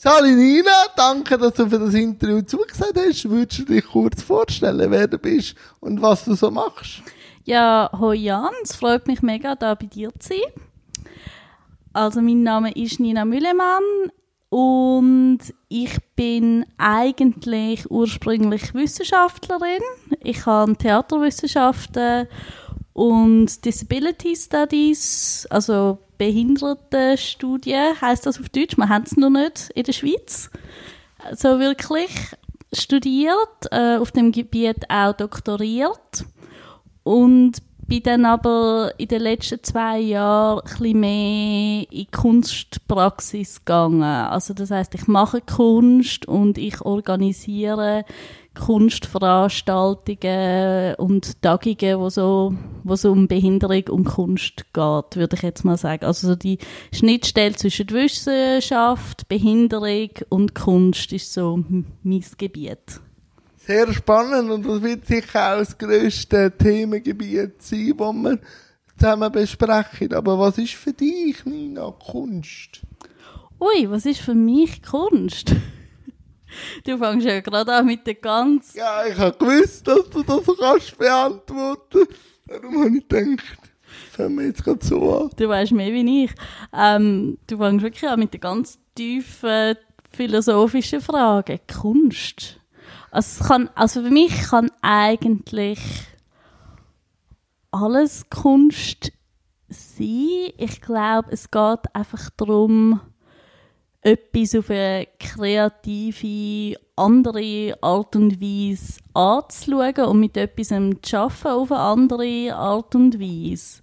Sali Nina, danke, dass du für das Interview zugesagt hast. Würdest du dich kurz vorstellen, wer du bist und was du so machst? Ja, hoi Jan, es freut mich mega, da bei dir zu sein. Also mein Name ist Nina Müllemann und ich bin eigentlich ursprünglich Wissenschaftlerin. Ich habe Theaterwissenschaften und Disability Studies, also Behindertenstudie heißt das auf Deutsch. Man hat es noch nicht in der Schweiz. So wirklich studiert, äh, auf dem Gebiet auch doktoriert und bin dann aber in den letzten zwei Jahren ein mehr in Kunstpraxis gegangen. Also das heißt, ich mache Kunst und ich organisiere Kunstveranstaltungen und Tagungen, wo so, wo so um Behinderung und Kunst geht, würde ich jetzt mal sagen. Also so die Schnittstelle zwischen Wissenschaft, Behinderung und Kunst ist so mein Gebiet. Sehr spannend und das wird sicher auch das grösste Themengebiet sein, das wir zusammen besprechen. Aber was ist für dich, Nina, Kunst? Ui, was ist für mich Kunst? Du fängst ja gerade an mit der ganz. Ja, ich habe gewusst, dass du das kannst beantworten. Darum habe ich gedacht, fangen wir jetzt gerade so an. Du weißt mehr wie ich. Ähm, du fängst wirklich an mit der ganz tiefen philosophischen Frage. Kunst. Also, kann, also für mich kann eigentlich alles Kunst sein. Ich glaube, es geht einfach darum, etwas auf eine kreative, andere Art und Weise anzuschauen und mit etwas zu arbeiten auf eine andere Art und Weise.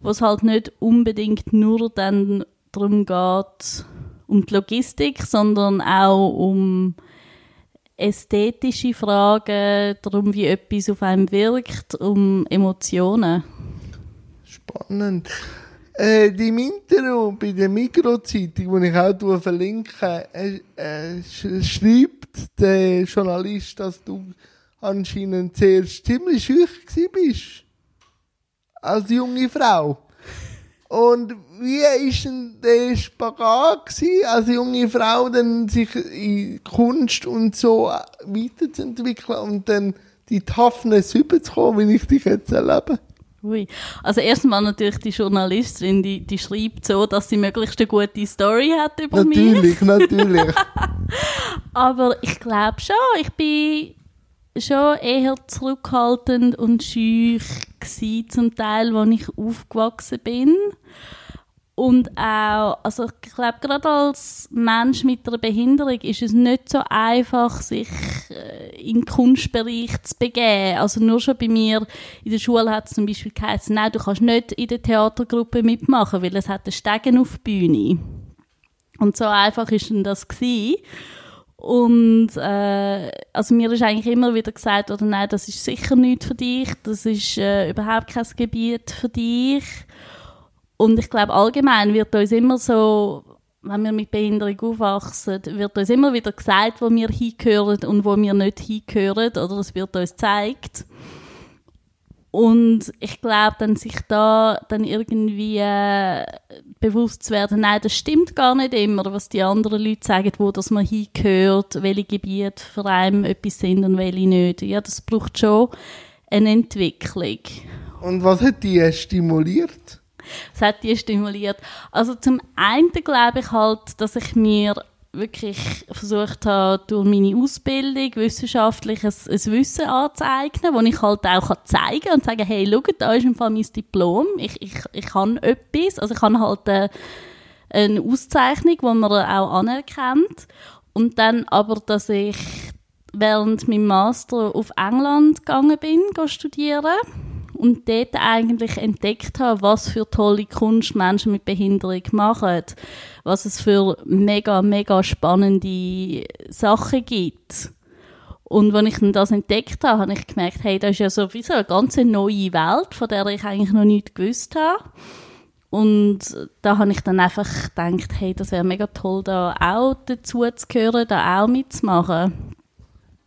Wo es halt nicht unbedingt nur dann darum geht, um die Logistik, sondern auch um ästhetische Fragen, darum, wie etwas auf einem wirkt, um Emotionen. Spannend. Äh, Im Interview bei der Mikrozeitung, die ich auch verlinke, äh, äh, schreibt der Journalist, dass du anscheinend zuerst ziemlich schüch bist. Als junge Frau. Und wie war denn der Spagat als junge Frau dann sich in Kunst und so weiterzuentwickeln und dann die Toughness überzukommen, wie ich dich jetzt erlebe? Ui. Also erstmal natürlich die Journalistin, die, die schreibt so, dass sie möglichst eine gute Story hat über natürlich, mich. Natürlich, natürlich. Aber ich glaube schon, ich bin schon eher zurückhaltend und schüch gewesen, zum Teil, als ich aufgewachsen bin. Und auch, also ich glaube, gerade als Mensch mit einer Behinderung ist es nicht so einfach, sich äh, in den Kunstbereich zu begeben. Also nur schon bei mir in der Schule hat es zum Beispiel geheißen, nein, du kannst nicht in der Theatergruppe mitmachen, weil es hat einen Stegen auf die Bühne. Und so einfach ist denn das gewesen. Und äh, also mir ist eigentlich immer wieder gesagt, oder nein, das ist sicher nicht für dich, das ist äh, überhaupt kein Gebiet für dich. Und ich glaube, allgemein wird uns immer so, wenn wir mit Behinderung aufwachsen, wird uns immer wieder gesagt, wo wir hingehören und wo wir nicht hingehören, oder es wird uns gezeigt. Und ich glaube, dann sich da dann irgendwie äh, bewusst zu werden, nein, das stimmt gar nicht immer, was die anderen Leute sagen, wo dass man hingehört, welche Gebiete für einen etwas sind und welche nicht. Ja, das braucht schon eine Entwicklung. Und was hat die stimuliert? Es hat die stimuliert. Also zum einen glaube ich halt, dass ich mir wirklich versucht habe, durch meine Ausbildung wissenschaftliches ein Wissen anzueignen, das ich halt auch zeigen kann und sagen, hey, schau, da ist im Fall mein Diplom, ich, ich, ich kann etwas, also ich habe halt eine, eine Auszeichnung, die man auch anerkennt. Und dann aber, dass ich während meinem Master auf England gegangen bin, studieren und dort eigentlich entdeckt habe, was für tolle Kunst Menschen mit Behinderung machen, was es für mega, mega spannende Sachen gibt. Und wenn ich dann das entdeckt habe, habe ich gemerkt, hey, das ist ja sowieso eine ganz neue Welt, von der ich eigentlich noch nichts gewusst habe. Und da habe ich dann einfach gedacht, hey, das wäre mega toll, da auch dazu zu gehören, da auch mitzumachen.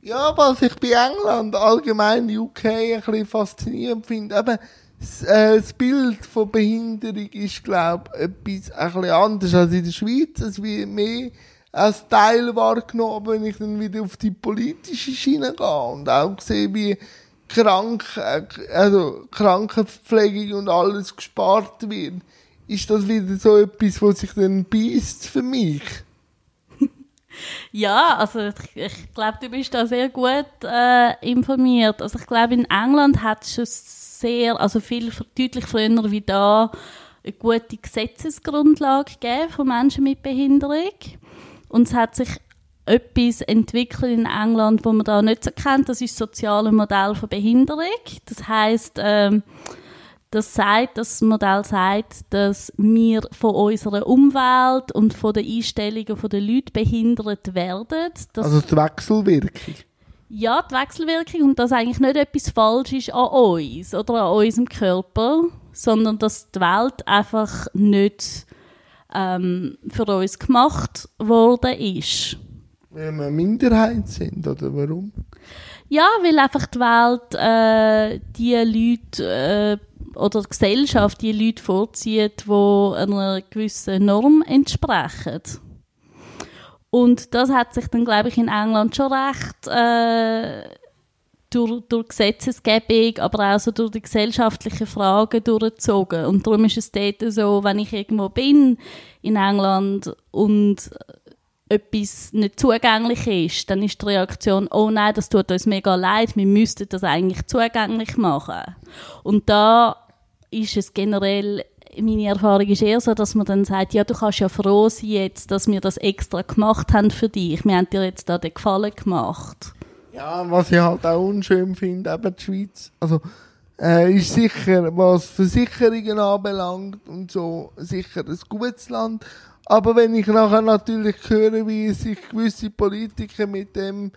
Ja, was ich bei England, allgemein UK, ein bisschen faszinierend finde, eben, das, äh, das Bild von Behinderung ist, glaube ich, etwas ein bisschen anders als in der Schweiz. Es wird mehr als Teil wahrgenommen, wenn ich dann wieder auf die politische Schiene gehe und auch sehe, wie krank, äh, also Krankenpflege und alles gespart wird, ist das wieder so etwas, was sich dann beißt für mich. Ja, also ich, ich glaube, du bist da sehr gut äh, informiert. Also ich glaube, in England hat es schon sehr, also viel deutlich früher wie da, eine gute Gesetzesgrundlage gegeben von Menschen mit Behinderung. Und es hat sich etwas entwickelt in England, wo man da nicht so kennt. Das ist das soziale Modell von Behinderung. Das heißt, ähm, das sagt, das Modell sagt, dass wir von unserer Umwelt und von den Einstellungen der Leute behindert werden. also die Wechselwirkung. Ja, die Wechselwirkung und dass eigentlich nicht etwas falsch ist an uns oder an unserem Körper, sondern dass die Welt einfach nicht ähm, für uns gemacht worden ist. Weil wir Minderheit sind, oder warum? Ja, weil einfach die Welt äh, die Leute äh, oder die Gesellschaft die Leute vorzieht, die einer gewissen Norm entsprechen. Und das hat sich dann, glaube ich, in England schon recht äh, durch, durch Gesetzesgebung, aber auch so durch die gesellschaftlichen Fragen durchgezogen. Und darum ist es dort so, wenn ich irgendwo bin in England und etwas nicht zugänglich ist, dann ist die Reaktion, oh nein, das tut uns mega leid, wir müssten das eigentlich zugänglich machen. Und da ist es generell, meine Erfahrung ist eher so, dass man dann sagt, ja, du kannst ja froh sein jetzt, dass wir das extra gemacht haben für dich. Wir haben dir jetzt da den Gefallen gemacht. Ja, was ich halt auch unschön finde, eben die Schweiz, also äh, ist sicher, was Versicherungen anbelangt und so, sicher ein gutes Land, aber wenn ich nachher natürlich höre, wie sich gewisse Politiker mit dem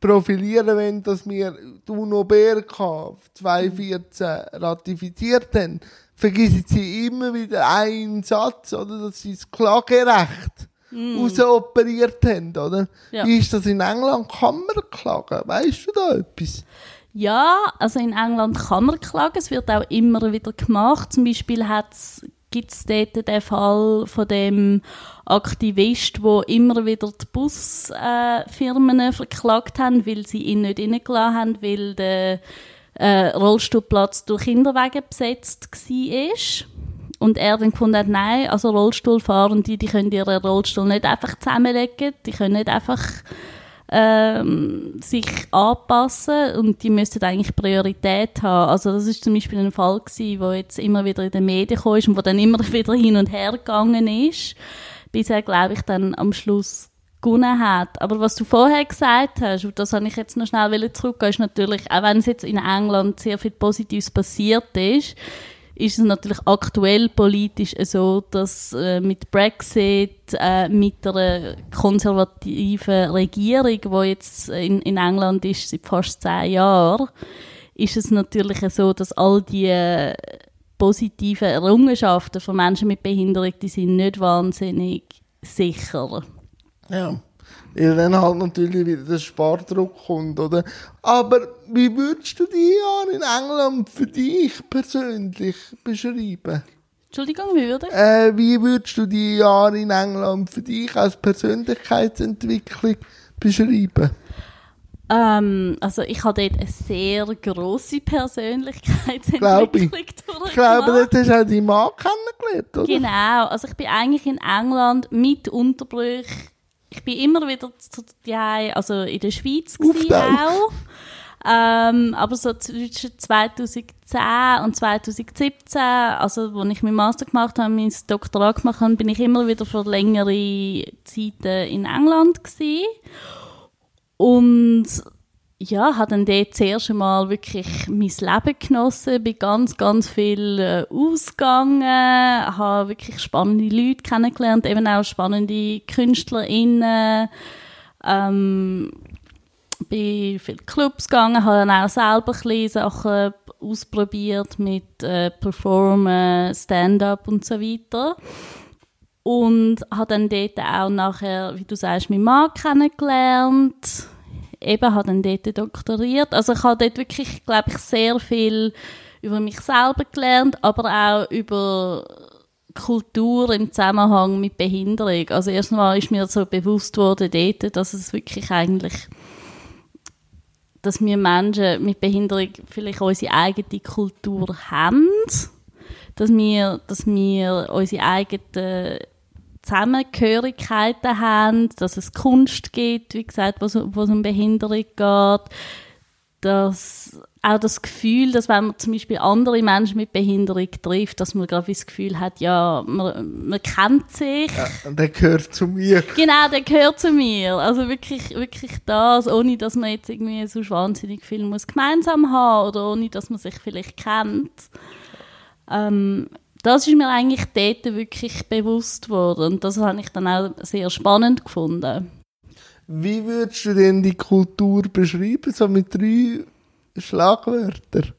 profilieren wenn dass wir die UNO-BRK 2014 ratifiziert haben, vergessen sie immer wieder einen Satz, oder, dass sie das Klagerecht mm. rausoperiert haben, oder? Ja. Wie ist das in England? Kann man klagen? Weißt du da etwas? Ja, also in England kann man klagen. Es wird auch immer wieder gemacht. Zum Beispiel hat es gibt es dort den Fall von dem Aktivist, wo immer wieder die Busfirmen äh, verklagt haben, weil sie ihn nicht reingelassen haben, weil der äh, Rollstuhlplatz durch Kinderwagen besetzt war. Und er dann gefunden hat, nein, also Rollstuhlfahrende, die können ihren Rollstuhl nicht einfach zusammenlegen, die können nicht einfach ähm, sich anpassen und die müssten eigentlich Priorität haben. Also das ist zum Beispiel ein Fall gewesen, wo jetzt immer wieder in den Medien kam und wo dann immer wieder hin und her gegangen ist, bis er, glaube ich, dann am Schluss gewonnen hat. Aber was du vorher gesagt hast, und das habe ich jetzt noch schnell zurückgehen, ist natürlich, auch wenn es jetzt in England sehr viel Positives passiert ist, ist es natürlich aktuell politisch so, dass äh, mit Brexit, äh, mit einer konservativen Regierung, die jetzt in, in England ist seit fast zehn Jahren, ist es natürlich so, dass all die äh, positiven Errungenschaften von Menschen mit Behinderung, die sind nicht wahnsinnig sicher. Ja. Weil dann halt natürlich wieder der Spardruck kommt, oder? Aber wie würdest du die Jahre in England für dich persönlich beschreiben? Entschuldigung, wie würde äh, Wie würdest du die Jahre in England für dich als Persönlichkeitsentwicklung beschreiben? Ähm, also ich habe dort eine sehr grosse Persönlichkeitsentwicklung glaube ich. Ich glaube, dort hast du auch deinen Mann kennengelernt, oder? Genau, also ich bin eigentlich in England mit Unterbrüchen ich bin immer wieder zu ja, also in der Schweiz auch. Ähm, aber so zwischen 2010 und 2017, also wo ich meinen Master gemacht habe, mein Doktorat gemacht habe, bin ich immer wieder für längere Zeiten in England gewesen. Und ja, habe dann dort zuerst einmal wirklich mein Leben genossen, bin ganz, ganz viel äh, ausgegangen, habe wirklich spannende Leute kennengelernt, eben auch spannende KünstlerInnen, ähm, bin viele Clubs gegangen, habe dann auch selber ein Sachen ausprobiert mit äh, Performen, Stand-up und so weiter. Und habe dann dort auch nachher, wie du sagst, meinen Mann kennengelernt eben habe dann dort doktoriert. Also ich habe dort wirklich, glaube ich, sehr viel über mich selber gelernt, aber auch über Kultur im Zusammenhang mit Behinderung. Also erstmal ist mir so bewusst worden dass es wirklich eigentlich, dass wir Menschen mit Behinderung vielleicht unsere eigene Kultur haben, dass wir, dass wir unsere eigenen Zusammengehörigkeiten haben, dass es Kunst gibt, wie gesagt, wo es um Behinderung geht, dass auch das Gefühl, dass wenn man zum Beispiel andere Menschen mit Behinderung trifft, dass man gerade das Gefühl hat, ja, man, man kennt sich. Ja, der gehört zu mir. Genau, der gehört zu mir. Also wirklich, wirklich das, ohne dass man jetzt irgendwie so wahnsinnig viel muss gemeinsam haben oder ohne dass man sich vielleicht kennt. Ähm, das ist mir eigentlich dort wirklich bewusst worden und das habe ich dann auch sehr spannend gefunden. Wie würdest du denn die Kultur beschreiben, so mit drei Schlagwörtern?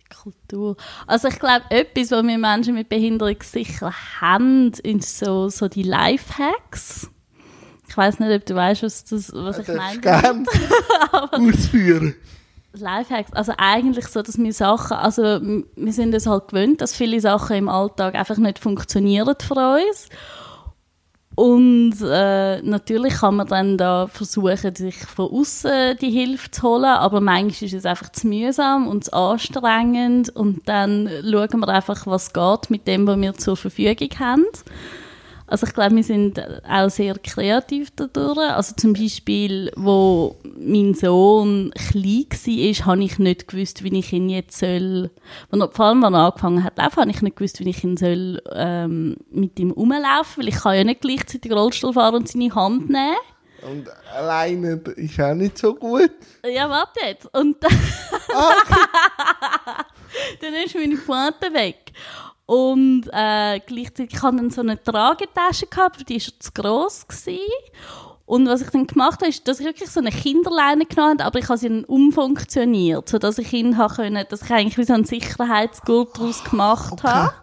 Die Kultur. Also ich glaube, etwas, was wir Menschen mit Behinderung sicher haben, sind so, so die Lifehacks. Ich weiß nicht, ob du weißt, was, das, was ich meine. Gerne ausführen. Lifehacks, also eigentlich so, dass wir Sachen, also wir sind es halt gewöhnt, dass viele Sachen im Alltag einfach nicht funktionieren für uns. Und äh, natürlich kann man dann da versuchen, sich von außen die Hilfe zu holen, aber manchmal ist es einfach zu mühsam und zu anstrengend und dann schauen wir einfach, was geht mit dem, was wir zur Verfügung haben. Also ich glaube, wir sind auch sehr kreativ dadurch. Also zum Beispiel, wo mein Sohn klein war, habe ich nicht gewusst, wie ich ihn jetzt soll, vor allem, als er angefangen hat zu laufen, habe ich nicht gewusst, wie ich ihn soll ähm, mit ihm rumlaufen, weil ich kann ja nicht gleichzeitig Rollstuhl fahren und seine Hand nehmen. Und alleine ist auch nicht so gut. Ja, warte jetzt. Und dann, okay. dann ist meine Vater weg. Und äh, gleichzeitig hatte ich dann so eine Tragetasche, gehabt, die war zu gross. Gewesen. Und was ich dann gemacht habe, ist, dass ich wirklich so eine Kinderleine genommen habe, aber ich habe sie dann umfunktioniert, sodass ich ihn können, dass ich eigentlich wie so einen Sicherheitsgurt daraus gemacht okay. habe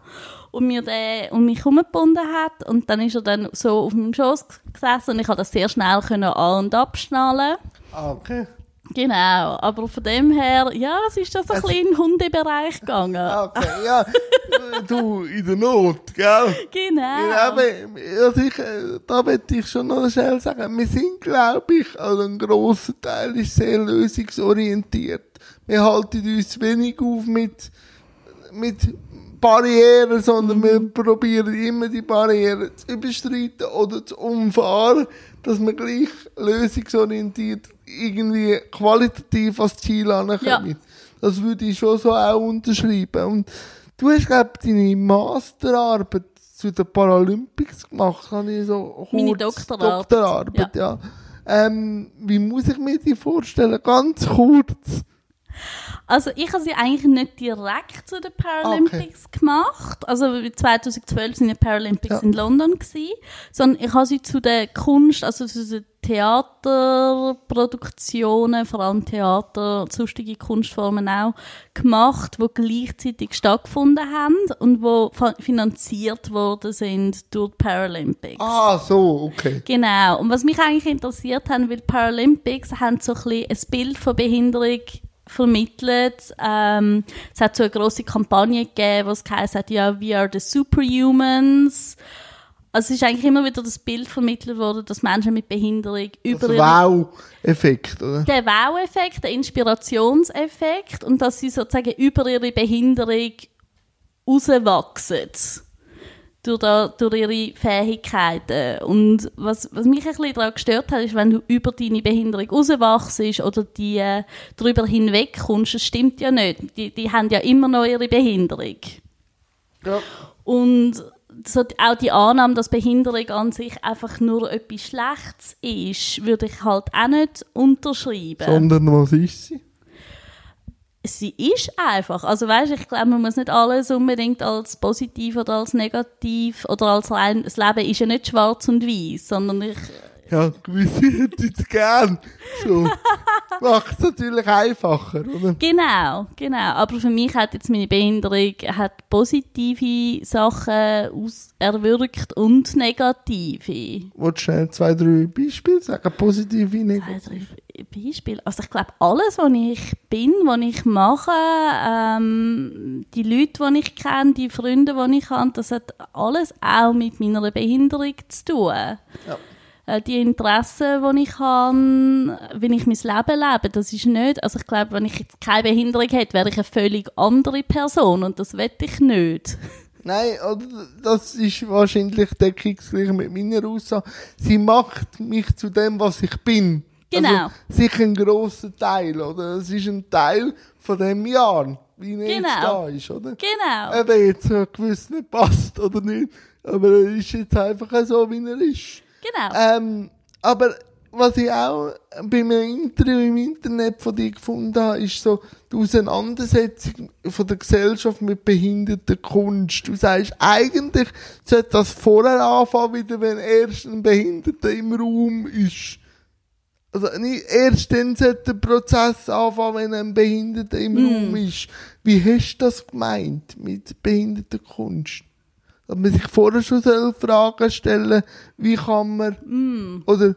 und mir den um mich herumgebunden hat. Und dann ist er dann so auf meinem Schoß gesessen und ich konnte das sehr schnell können an- und abschnallen. Ah, okay. Genau, aber von dem her, ja, es ist das ein also, bisschen in den Hundebereich gegangen. Okay, ja, du, in der Not, gell? Genau. Aber, also ich, da möchte ich schon noch schnell sagen, wir sind, glaube ich, also ein grosser Teil ist sehr lösungsorientiert. Wir halten uns wenig auf mit, mit Barrieren, sondern wir probieren immer die Barrieren zu überstreiten oder zu umfahren, dass wir gleich lösungsorientiert irgendwie qualitativ als Ziel ankommen. Ja. Das würde ich schon so auch unterschreiben. Und du hast, glaube ich, deine Masterarbeit zu den Paralympics gemacht, habe ich so kurz. Meine Doktorarbeit. Doktorarbeit, ja. ja. Ähm, wie muss ich mir die vorstellen? Ganz kurz. Also ich habe sie eigentlich nicht direkt zu den Paralympics okay. gemacht. Also 2012 sind die Paralympics ja. in London gewesen, sondern ich habe sie zu der Kunst, also zu den Theaterproduktionen, vor allem Theater, sonstige Kunstformen auch, gemacht, wo gleichzeitig stattgefunden haben und wo finanziert worden sind durch die Paralympics. Ah, so, okay. Genau. Und was mich eigentlich interessiert hat, weil Paralympics haben so ein, bisschen ein Bild von Behinderung vermittelt. Ähm, es hat so eine große Kampagne gegeben, wo es geheißen hat, ja, we are the superhumans. Also es ist eigentlich immer wieder das Bild vermittelt worden, dass Menschen mit Behinderung über das Wow-Effekt, oder? Der Wow-Effekt, der Inspirationseffekt und dass sie sozusagen über ihre Behinderung rauswachsen durch, da, durch ihre Fähigkeiten. Und was, was mich ein bisschen daran gestört hat, ist, wenn du über deine Behinderung rauswachst oder die äh, darüber hinwegkommst, das stimmt ja nicht. Die, die haben ja immer noch ihre Behinderung. Ja. Und so auch die Annahme, dass Behinderung an sich einfach nur etwas Schlechtes ist, würde ich halt auch nicht unterschreiben. Sondern was ist sie? Sie ist einfach. Also weißt, ich glaube, man muss nicht alles unbedingt als positiv oder als negativ oder als rein, das Leben ist ja nicht schwarz und weiß, sondern ich ja, gewisse hätte ich gern. So. Macht es natürlich einfacher, oder? Genau, genau. Aber für mich hat jetzt meine Behinderung hat positive Sachen aus erwirkt und negative. Wolltest du schnell zwei, drei Beispiele sagen? Positive, negative? Beispiel. Also ich glaube, alles, was ich bin, was ich mache, ähm, die Leute, die ich kenne, die Freunde, die ich habe, das hat alles auch mit meiner Behinderung zu tun. Ja. Äh, die Interessen, die ich habe, wenn ich mein Leben lebe, das ist nicht, also ich glaube, wenn ich jetzt keine Behinderung hätte, wäre ich eine völlig andere Person und das will ich nicht. Nein, das ist wahrscheinlich deckungsgleich mit meiner Aussage. Sie macht mich zu dem, was ich bin. Genau. Also, sicher ein grosser Teil, oder? Es ist ein Teil von dem Jahr, wie er genau. jetzt da ist, oder? Genau. Eben jetzt so gewiss nicht passt, oder nicht? Aber er ist jetzt einfach so, wie er ist. Genau. Ähm, aber was ich auch bei einem Interview im Internet von dir gefunden habe, ist so die Auseinandersetzung von der Gesellschaft mit behinderter Kunst. Du sagst, eigentlich sollte das vorher anfangen, wieder wenn erst ein Behinderter im Raum ist. Also nicht erst dann sollte der Prozess anfangen, wenn ein Behinderter im mm. Raum ist. Wie hast du das gemeint mit behinderter Kunst? Dass man sich vorher schon Fragen stellen wie kann man, mm. oder also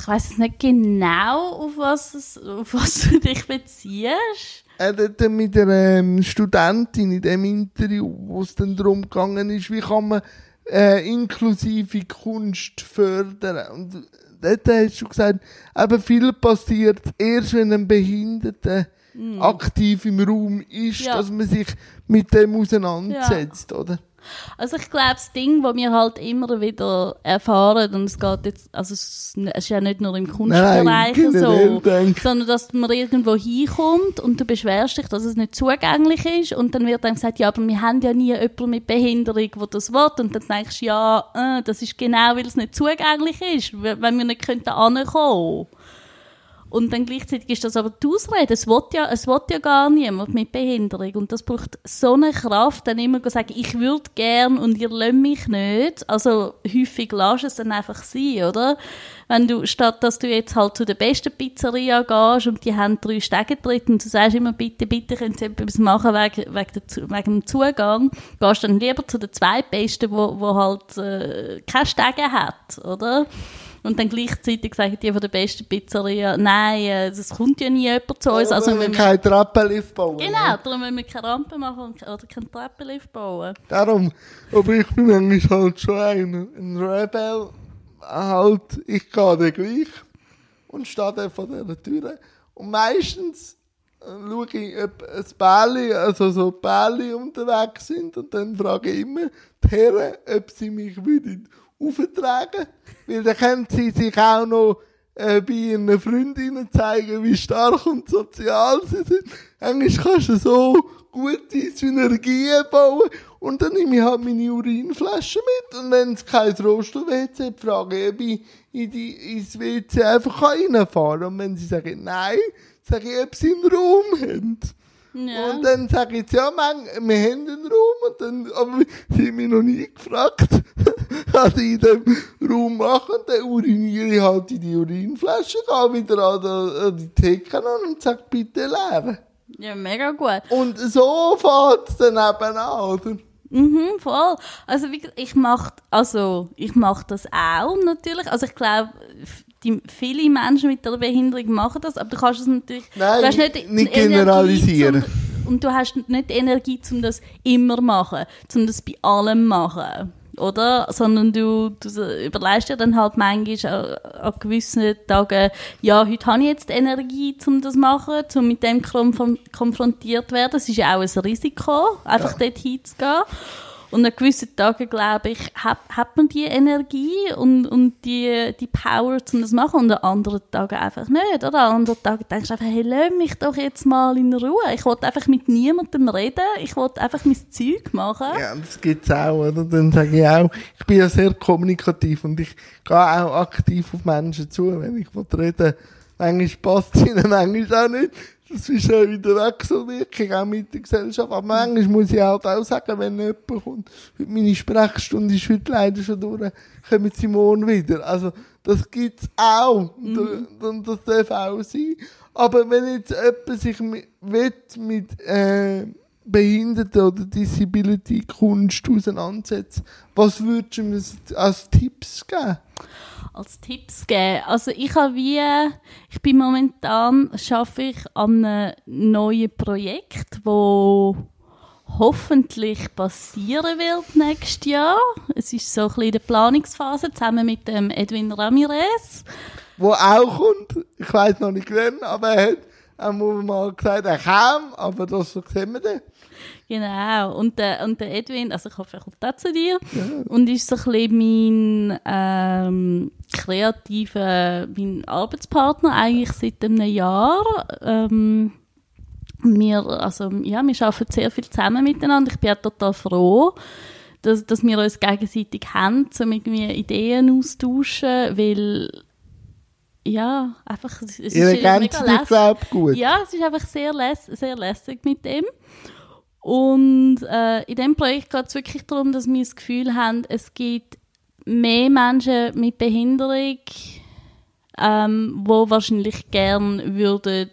ich weiß nicht genau, auf was, es, auf was du dich beziehst. Er hat mit einer ähm, Studentin in dem Interview, wo es dann darum gegangen ist, wie kann man äh, inklusive Kunst fördern. Und dort hast du gesagt, eben viel passiert erst, wenn ein Behinderter mm. aktiv im Raum ist, ja. dass man sich mit dem auseinandersetzt, ja. oder? Also ich glaube, das Ding, das wir halt immer wieder erfahren, und es geht jetzt, also es ist ja nicht nur im Kunstbereich Nein, so, sondern dass man irgendwo hinkommt und du beschwerst dich, dass es nicht zugänglich ist und dann wird dann gesagt, ja, aber wir haben ja nie jemanden mit Behinderung, der das will und dann denkst du, ja, äh, das ist genau, weil es nicht zugänglich ist, wenn wir nicht könnten ankommen. Und dann gleichzeitig ist das aber die Ausrede. Es will ja, es will ja gar niemand mit Behinderung. Und das braucht so eine Kraft, dann immer zu sagen, ich würde gern und ihr lasst mich nicht. Also häufig lass es dann einfach sein, oder? Wenn du, statt dass du jetzt halt zu der besten Pizzeria gehst und die haben drei Stege drin und du sagst immer, bitte, bitte, können Sie etwas machen wegen, wegen, wegen dem Zugang, gehst dann lieber zu der zweitbesten, wo, wo halt äh, keine Stege hat, oder? Und dann gleichzeitig sagen die von der besten Pizzeria, nein, äh, kommt ja nie jemand zu uns. Also, wir keinen Treppenlift bauen. Genau, darum müssen wir keine Rampe machen oder keinen Treppenlift bauen. Darum, aber ich bin eigentlich halt schon ein, ein Rebel. Halt, ich gehe dann gleich und stehe dann vor dieser Tür. Und meistens äh, schaue ich, ob ein Bärli, also so Bärli unterwegs sind und dann frage ich immer die Herren, ob sie mich würden auftragen, weil dann können sie sich auch noch äh, bei ihren Freundinnen zeigen, wie stark und sozial sie sind. Eigentlich kannst du so gute Synergien bauen und dann nehme ich halt meine Urinflasche mit und wenn es kein Roster-WC frage ich, ob ich in die, ins WC einfach reinfahren kann. Und wenn sie sagen nein, sage ich, ob sie einen Raum haben. Ja. Und dann sage ich ja, man, wir haben einen Raum, und dann, aber sie haben mich noch nie gefragt, was ich in dem Raum mache, und dann uriniere ich halt in die Urinflasche, gehe wieder an die, an die Theke an und sage, bitte leeren. Ja, mega gut. Und so fährt es dann eben an, oder? Mhm, voll. Also, ich mache also, ich mach das auch natürlich. Also, ich glaube, die, viele Menschen mit einer Behinderung machen das, aber du kannst es natürlich Nein, du hast nicht, nicht generalisieren. Zum, und du hast nicht die Energie, um das immer zu machen, um das bei allem zu machen. Oder? Sondern du, du überlegst dir dann halt manchmal an, an gewissen Tagen, ja, heute habe ich jetzt Energie, um das zu machen, um mit dem konfrontiert zu werden. Das ist ja auch ein Risiko, einfach ja. dort hinzugehen. Und an gewissen Tagen, glaube ich, hat, hat man die Energie und, und die, die Power, um das zu machen. Und an anderen Tagen einfach nicht. Oder an anderen Tagen denkst du einfach, hey, lass mich doch jetzt mal in Ruhe. Ich wollte einfach mit niemandem reden. Ich wollte einfach mein Zeug machen. Ja, das gibt es auch, oder? Dann sage ich auch, ich bin ja sehr kommunikativ und ich gehe auch aktiv auf Menschen zu, wenn ich reden Manchmal passt es ihnen, manchmal auch nicht. Das ist ja wieder wirklich, auch mit der Gesellschaft. Aber manchmal muss ich halt auch sagen, wenn jemand kommt, meine Sprechstunde ist heute leider schon durch, kommen sie morgen wieder. Also, das gibt's auch. Mhm. Und das darf auch sein. Aber wenn jetzt jemand sich mit, mit, äh, Behinderten oder Disability Kunst auseinandersetzt, was würdest du mir als Tipps geben? Als Tipps geben. Also ich habe wie, ich bin momentan, schaffe ich an einem neuen Projekt, wo hoffentlich passieren wird nächstes Jahr. Es ist so ein bisschen in der Planungsphase, zusammen mit dem Edwin Ramirez. Wo auch kommt, ich weiß noch nicht wann, aber er hat einmal mal gesagt, er kam, aber das sehen wir dann. Genau. Und der, und der Edwin, also ich hoffe, er kommt auch zu dir. Ja. Und ist so ein bisschen mein ähm, kreativer, mein Arbeitspartner eigentlich seit einem Jahr. Ähm, wir, also, ja, wir arbeiten sehr viel zusammen miteinander. Ich bin auch total froh, dass, dass wir uns gegenseitig haben, um irgendwie Ideen austauschen, weil ja, einfach, es ist Ihr ergänzt dich, glaube gut. Ja, es ist einfach sehr, läss sehr lässig mit dem. Und äh, in diesem Projekt geht es wirklich darum, dass wir das Gefühl haben, es gibt mehr Menschen mit Behinderung, ähm, wo wahrscheinlich gern würden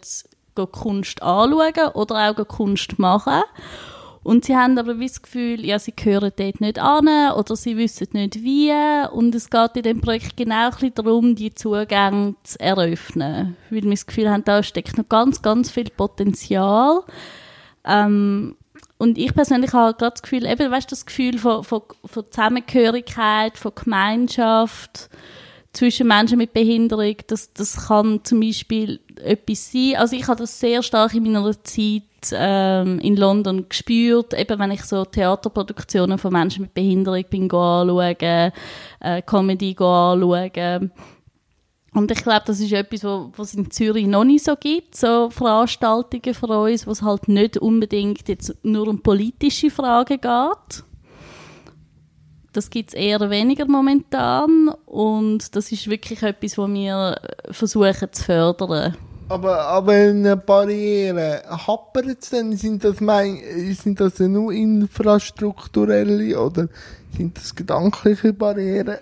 Kunst anschauen oder auch Kunst machen. Und sie haben aber das Gefühl, ja, sie gehören dort nicht an oder sie wissen nicht wie. Und es geht in dem Projekt genau ein darum, die Zugänge zu eröffnen. Weil wir das Gefühl haben, da steckt noch ganz, ganz viel Potenzial. Ähm, und ich persönlich habe gerade das Gefühl, eben, weißt das Gefühl von, von, von Zusammengehörigkeit, von Gemeinschaft, zwischen Menschen mit Behinderung, das, das kann zum Beispiel etwas sein. Also ich habe das sehr stark in meiner Zeit ähm, in London gespürt, eben wenn ich so Theaterproduktionen von Menschen mit Behinderung bin anschauen, äh, Comedy anschauen. Und ich glaube, das ist etwas, was es in Zürich noch nicht so gibt, so Veranstaltungen für uns, wo es halt nicht unbedingt jetzt nur um politische Fragen geht das gibt es eher weniger momentan und das ist wirklich etwas, was wir versuchen zu fördern. Aber, aber eine Barriere, hapert es denn? Sind das, mein, sind das nur infrastrukturelle oder sind das gedankliche Barrieren?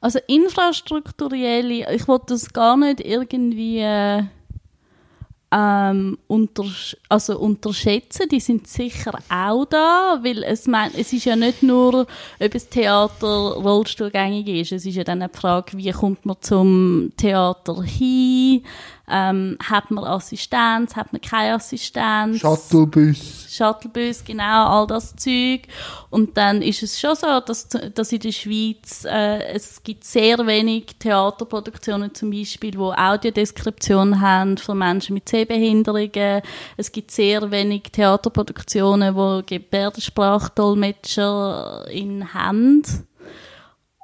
Also infrastrukturelle, ich wollte das gar nicht irgendwie... Äh, ähm, unter, also unterschätzen. Die sind sicher auch da, weil es, mein, es ist ja nicht nur, ob das Theater rollstuhlgängig ist. Es ist ja dann eine Frage, wie kommt man zum Theater hin? Ähm, hat man Assistenz, hat man keine Assistenz? Shuttlebus. Shuttlebus, genau, all das Zeug. Und dann ist es schon so, dass, dass in der Schweiz äh, es gibt sehr wenig Theaterproduktionen zum Beispiel, wo Audiodeskription haben für Menschen mit Sehbehinderungen. Es gibt sehr wenig Theaterproduktionen, wo Gebärdensprachdolmetscher in haben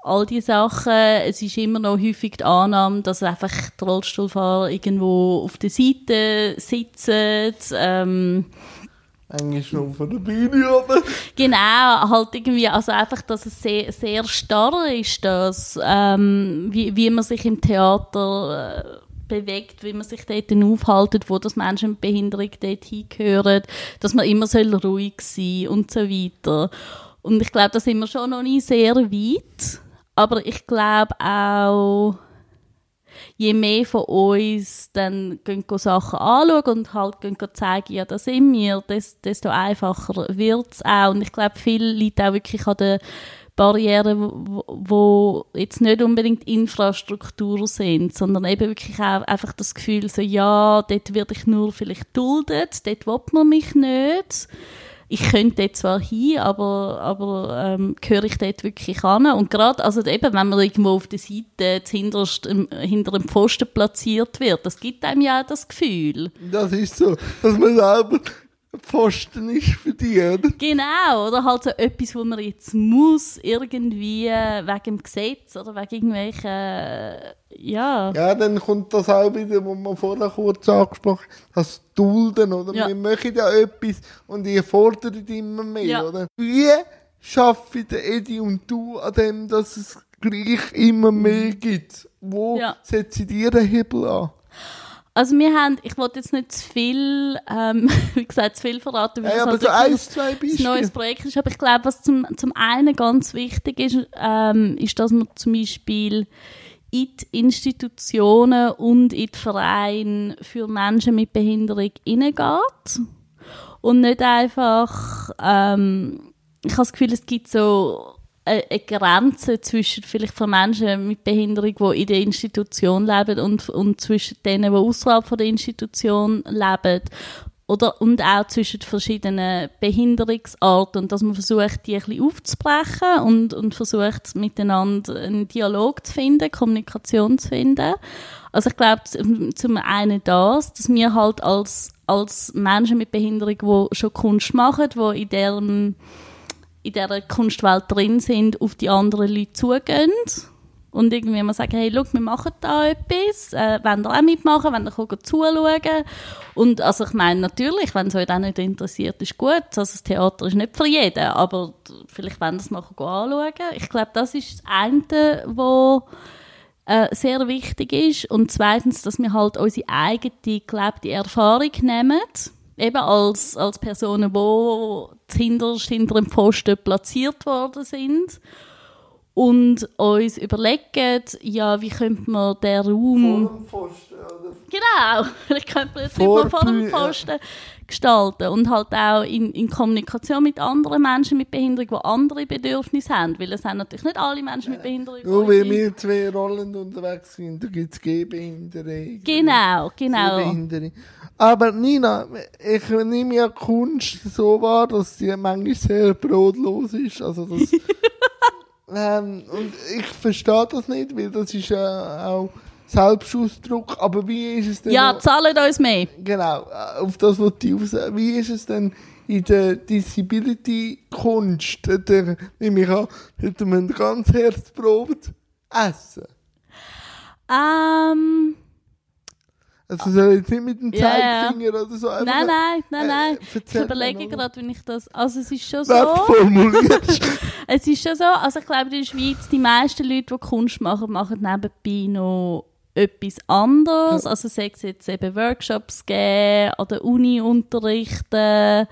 all diese Sachen. Es ist immer noch häufig die Annahme, dass einfach die Rollstuhlfahrer irgendwo auf der Seite sitzen. Ähm, eigentlich schon von der Bühne, oder? Genau, halt irgendwie, also einfach, dass es sehr, sehr starr ist, dass, ähm, wie, wie man sich im Theater äh, bewegt, wie man sich dort aufhaltet, wo das Menschen mit Behinderung dort hingehören, dass man immer soll ruhig sein und so weiter. Und ich glaube, da sind wir schon noch nicht sehr weit. Aber ich glaube auch, je mehr von uns dann gehen, Sachen anschauen und halt gehen, zeigen, ja, da sind wir, desto einfacher wird es auch. Und ich glaube, viele liegt auch wirklich an den Barrieren, wo jetzt nicht unbedingt Infrastruktur sind, sondern eben wirklich auch einfach das Gefühl, so, ja, dort werde ich nur vielleicht duldet, dort will man mich nicht ich könnte dort zwar hin, aber, aber ähm, gehöre ich dort wirklich an? Und gerade, also eben, wenn man irgendwo auf der Seite hinterst, hinter dem Pfosten platziert wird, das gibt einem ja auch das Gefühl. Das ist so, dass man selber Pfosten ist für dich, oder? Genau, oder halt so etwas, wo man jetzt muss, irgendwie wegen dem Gesetz oder wegen irgendwelchen, ja. Ja, dann kommt das auch wieder, was man vorher kurz angesprochen hat, das Dulden, oder? Ja. Wir möchten ja etwas und ihr fordert immer mehr, ja. oder? Wie schaffen Edi und du an dem, dass es gleich immer mehr gibt? Wo ja. setzt ihr den Hebel an? Also wir haben, ich wollte jetzt nicht zu viel, ähm, wie gesagt, zu viel verraten, weil es halt so ein, zwei ein neues Projekt ist. Aber ich glaube, was zum, zum einen ganz wichtig ist, ähm, ist, dass man zum Beispiel in die Institutionen und in die Vereine für Menschen mit Behinderung hineingeht. Und nicht einfach, ähm, ich habe das Gefühl, es gibt so eine eine Grenze zwischen vielleicht von Menschen mit Behinderung, die in der Institution leben und, und zwischen denen, die außerhalb der Institution leben. Oder, und auch zwischen verschiedenen Behinderungsarten und dass man versucht, die ein bisschen aufzubrechen und, und versucht, miteinander einen Dialog zu finden, Kommunikation zu finden. Also ich glaube, zum einen das, dass wir halt als, als Menschen mit Behinderung, die schon Kunst machen, die in deren in dieser Kunstwelt drin sind, auf die anderen Leute zugehen und irgendwie mal sagen, hey, schau, wir machen da etwas, äh, wollt ihr auch mitmachen, wollt ihr zuschauen und also ich meine, natürlich, wenn es euch auch nicht interessiert, ist gut, also das Theater ist nicht für jeden, aber vielleicht wollen ihr es nachher anschauen. Ich glaube, das ist das eine, was äh, sehr wichtig ist. Und zweitens, dass wir halt unsere eigene gelebte Erfahrung nehmen. Eben als, als Personen, die hinter dem Pfosten platziert worden sind. Und uns überlegen, ja, wie könnte man den Raum... Vor dem Pfosten, oder? Genau, vielleicht könnte man jetzt Vor vor dem ja. Pfosten gestalten und halt auch in, in Kommunikation mit anderen Menschen mit Behinderung, die andere Bedürfnisse haben, weil es haben natürlich nicht alle Menschen mit Behinderung. Nur weil wir zwei Rollen unterwegs sind, da gibt es Gehbehinderung. Genau, genau. Sehbehinderung. Aber Nina, ich nehme ja Kunst so wahr, dass die manchmal sehr brotlos ist. Also das, ähm, und ich verstehe das nicht, weil das ist ja auch Selbstausdruck. Aber wie ist es denn? Ja, noch- zahlen uns mehr. Genau, äh, auf das wollte ich raus. Wie ist es denn in der Disability-Kunst? Da nehme ich an, hätte man ganz Herzprobt essen. Ähm, Also ich jetzt nicht mit dem Ja, ja. Zeigefinger oder so einfach... nein, nein, nein, äh, nein. Ich erzähl überlege gerade, wenn ich das. Also, es ist schon so. Es ist schon so. Also, ich glaube, in der Schweiz, die meisten Leute, die Kunst machen, machen nebenbei noch etwas anderes. Also, sei es jetzt eben Workshops geben, an der Uni unterrichten,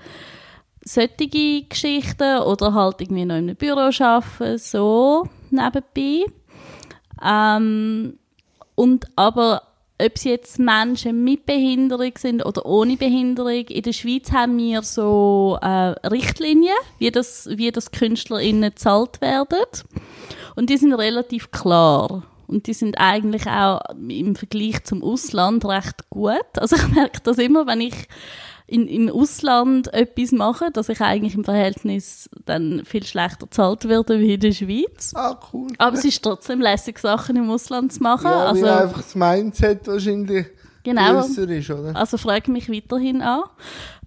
solche Geschichten oder halt irgendwie noch in einem Büro arbeiten, so nebenbei. Ähm, und aber ob es jetzt Menschen mit Behinderung sind oder ohne Behinderung, in der Schweiz haben wir so äh, Richtlinien, wie das, wie das KünstlerInnen gezahlt werden. Und die sind relativ klar. Und die sind eigentlich auch im Vergleich zum Ausland recht gut. Also ich merke das immer, wenn ich in, im Ausland etwas mache, dass ich eigentlich im Verhältnis dann viel schlechter gezahlt werde wie in der Schweiz. ah, cool. Aber es ist trotzdem lässig, Sachen im Ausland zu machen. Ja, also, einfach das Mindset wahrscheinlich genau. grösser ist, oder? Also frage mich weiterhin an.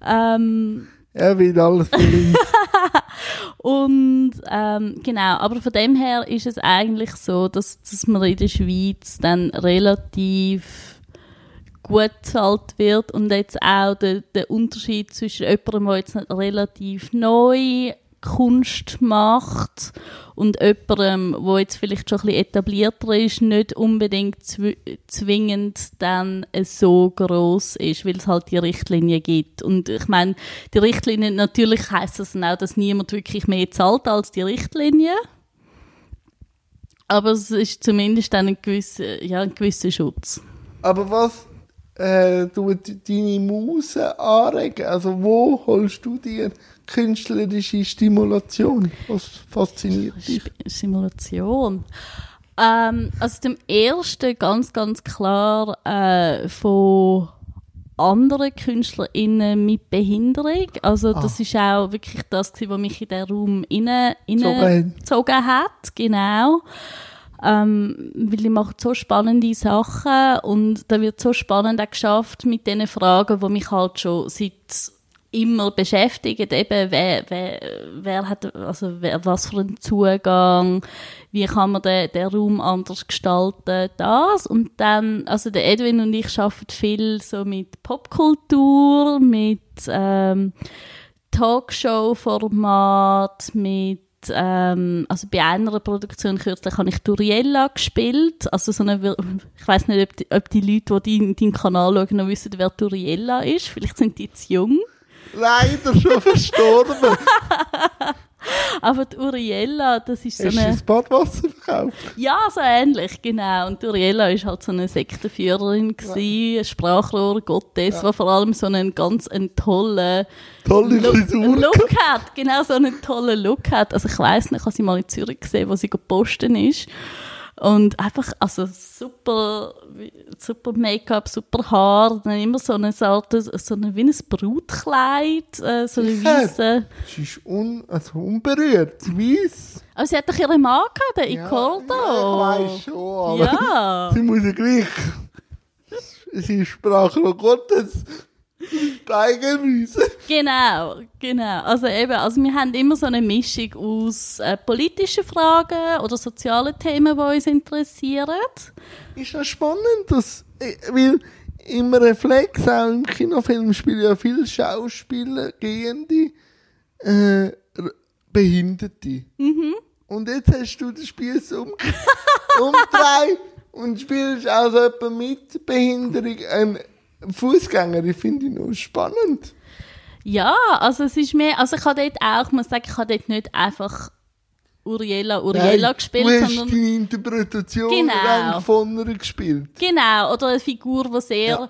Ähm, Er will alles verlinkt. und ähm, genau, aber von dem her ist es eigentlich so, dass, dass man in der Schweiz dann relativ gut bezahlt wird und jetzt auch der, der Unterschied zwischen jemandem, der jetzt nicht relativ neu Kunst macht und jemandem, der jetzt vielleicht schon ein bisschen etablierter ist, nicht unbedingt zw zwingend dann so groß ist, weil es halt die Richtlinie gibt. Und ich meine, die Richtlinie, natürlich heißt das dann auch, dass niemand wirklich mehr zahlt als die Richtlinie. Aber es ist zumindest dann ein gewisser, ja, ein gewisser Schutz. Aber was äh, deine Muse anregen? Also wo holst du dir künstlerische Stimulation? Was fasziniert dich? Simulation. Ähm, also zum ersten ganz, ganz klar äh, von anderen KünstlerInnen mit Behinderung. Also das ist auch wirklich das, was mich in den Raum inne, Gezogen inne hat. gezogen hat. Genau. Ähm, weil die machen so spannende Sachen und da wird so spannend auch geschafft mit diesen Fragen, die mich halt schon seit immer beschäftigen, eben wer, wer, wer hat, also wer, was für einen Zugang, wie kann man den, den Raum anders gestalten, das. Und dann, also der Edwin und ich arbeiten viel so mit Popkultur, mit ähm, Talkshow-Format, mit ähm, also bei einer Produktion kürzlich habe ich Duriella gespielt, also so eine, ich weiß nicht, ob die, ob die Leute, die deinen deinen Kanal schauen, noch wissen, wer Duriella ist, vielleicht sind die zu jung. Leider schon verstorben. Aber die Uriella, das ist so Hast du eine... das Badwasser verkauft? Ja, so ähnlich, genau. Und die Uriella war halt so eine Sektenführerin, gewesen, eine Sprachrohr Gottes, die vor allem so einen ganz einen tollen Tolle Look, Frisur. Look hat. Genau, so einen tollen Look hat. Also ich weiss nicht, ich habe sie mal in Zürich gesehen, wo sie gepostet ist. Und einfach, also super, super Make-up, super Haar, dann immer so eine Art, so eine, wie ein Brutkleid, äh, so eine Ja. weisse. Sie ist un, also unberührt, weiss. Aber sie hat doch ihren Mann gehabt, den Ja, Icoldo. Ja, ich weiss schon, aber Ja. sie muss ja gleich. Sie ist Sprachrohr Gottes. Zeigen müssen. Genau, genau. Also eben, also wir haben immer so eine Mischung aus äh, politischen Fragen oder sozialen Themen, die uns interessieren. Ist das spannend, dass, äh, weil im Reflex, auch im Kinofilm, spielen ja viele Schauspieler, Gehende, äh, Behinderte. Mhm. Und jetzt hast du den Spieß um, umgedreht und spielst also jemand mit Behinderung, ein Fußgänger. Ich finde ich noch spannend. Ja, also es ist mehr, also ich habe dort auch, ich muss sagen, ich habe dort nicht einfach Uriella Uriella Nein, gespielt, du hast sondern deine Interpretation Genau. von gespielt. genau, oder eine Figur, die sehr Ja.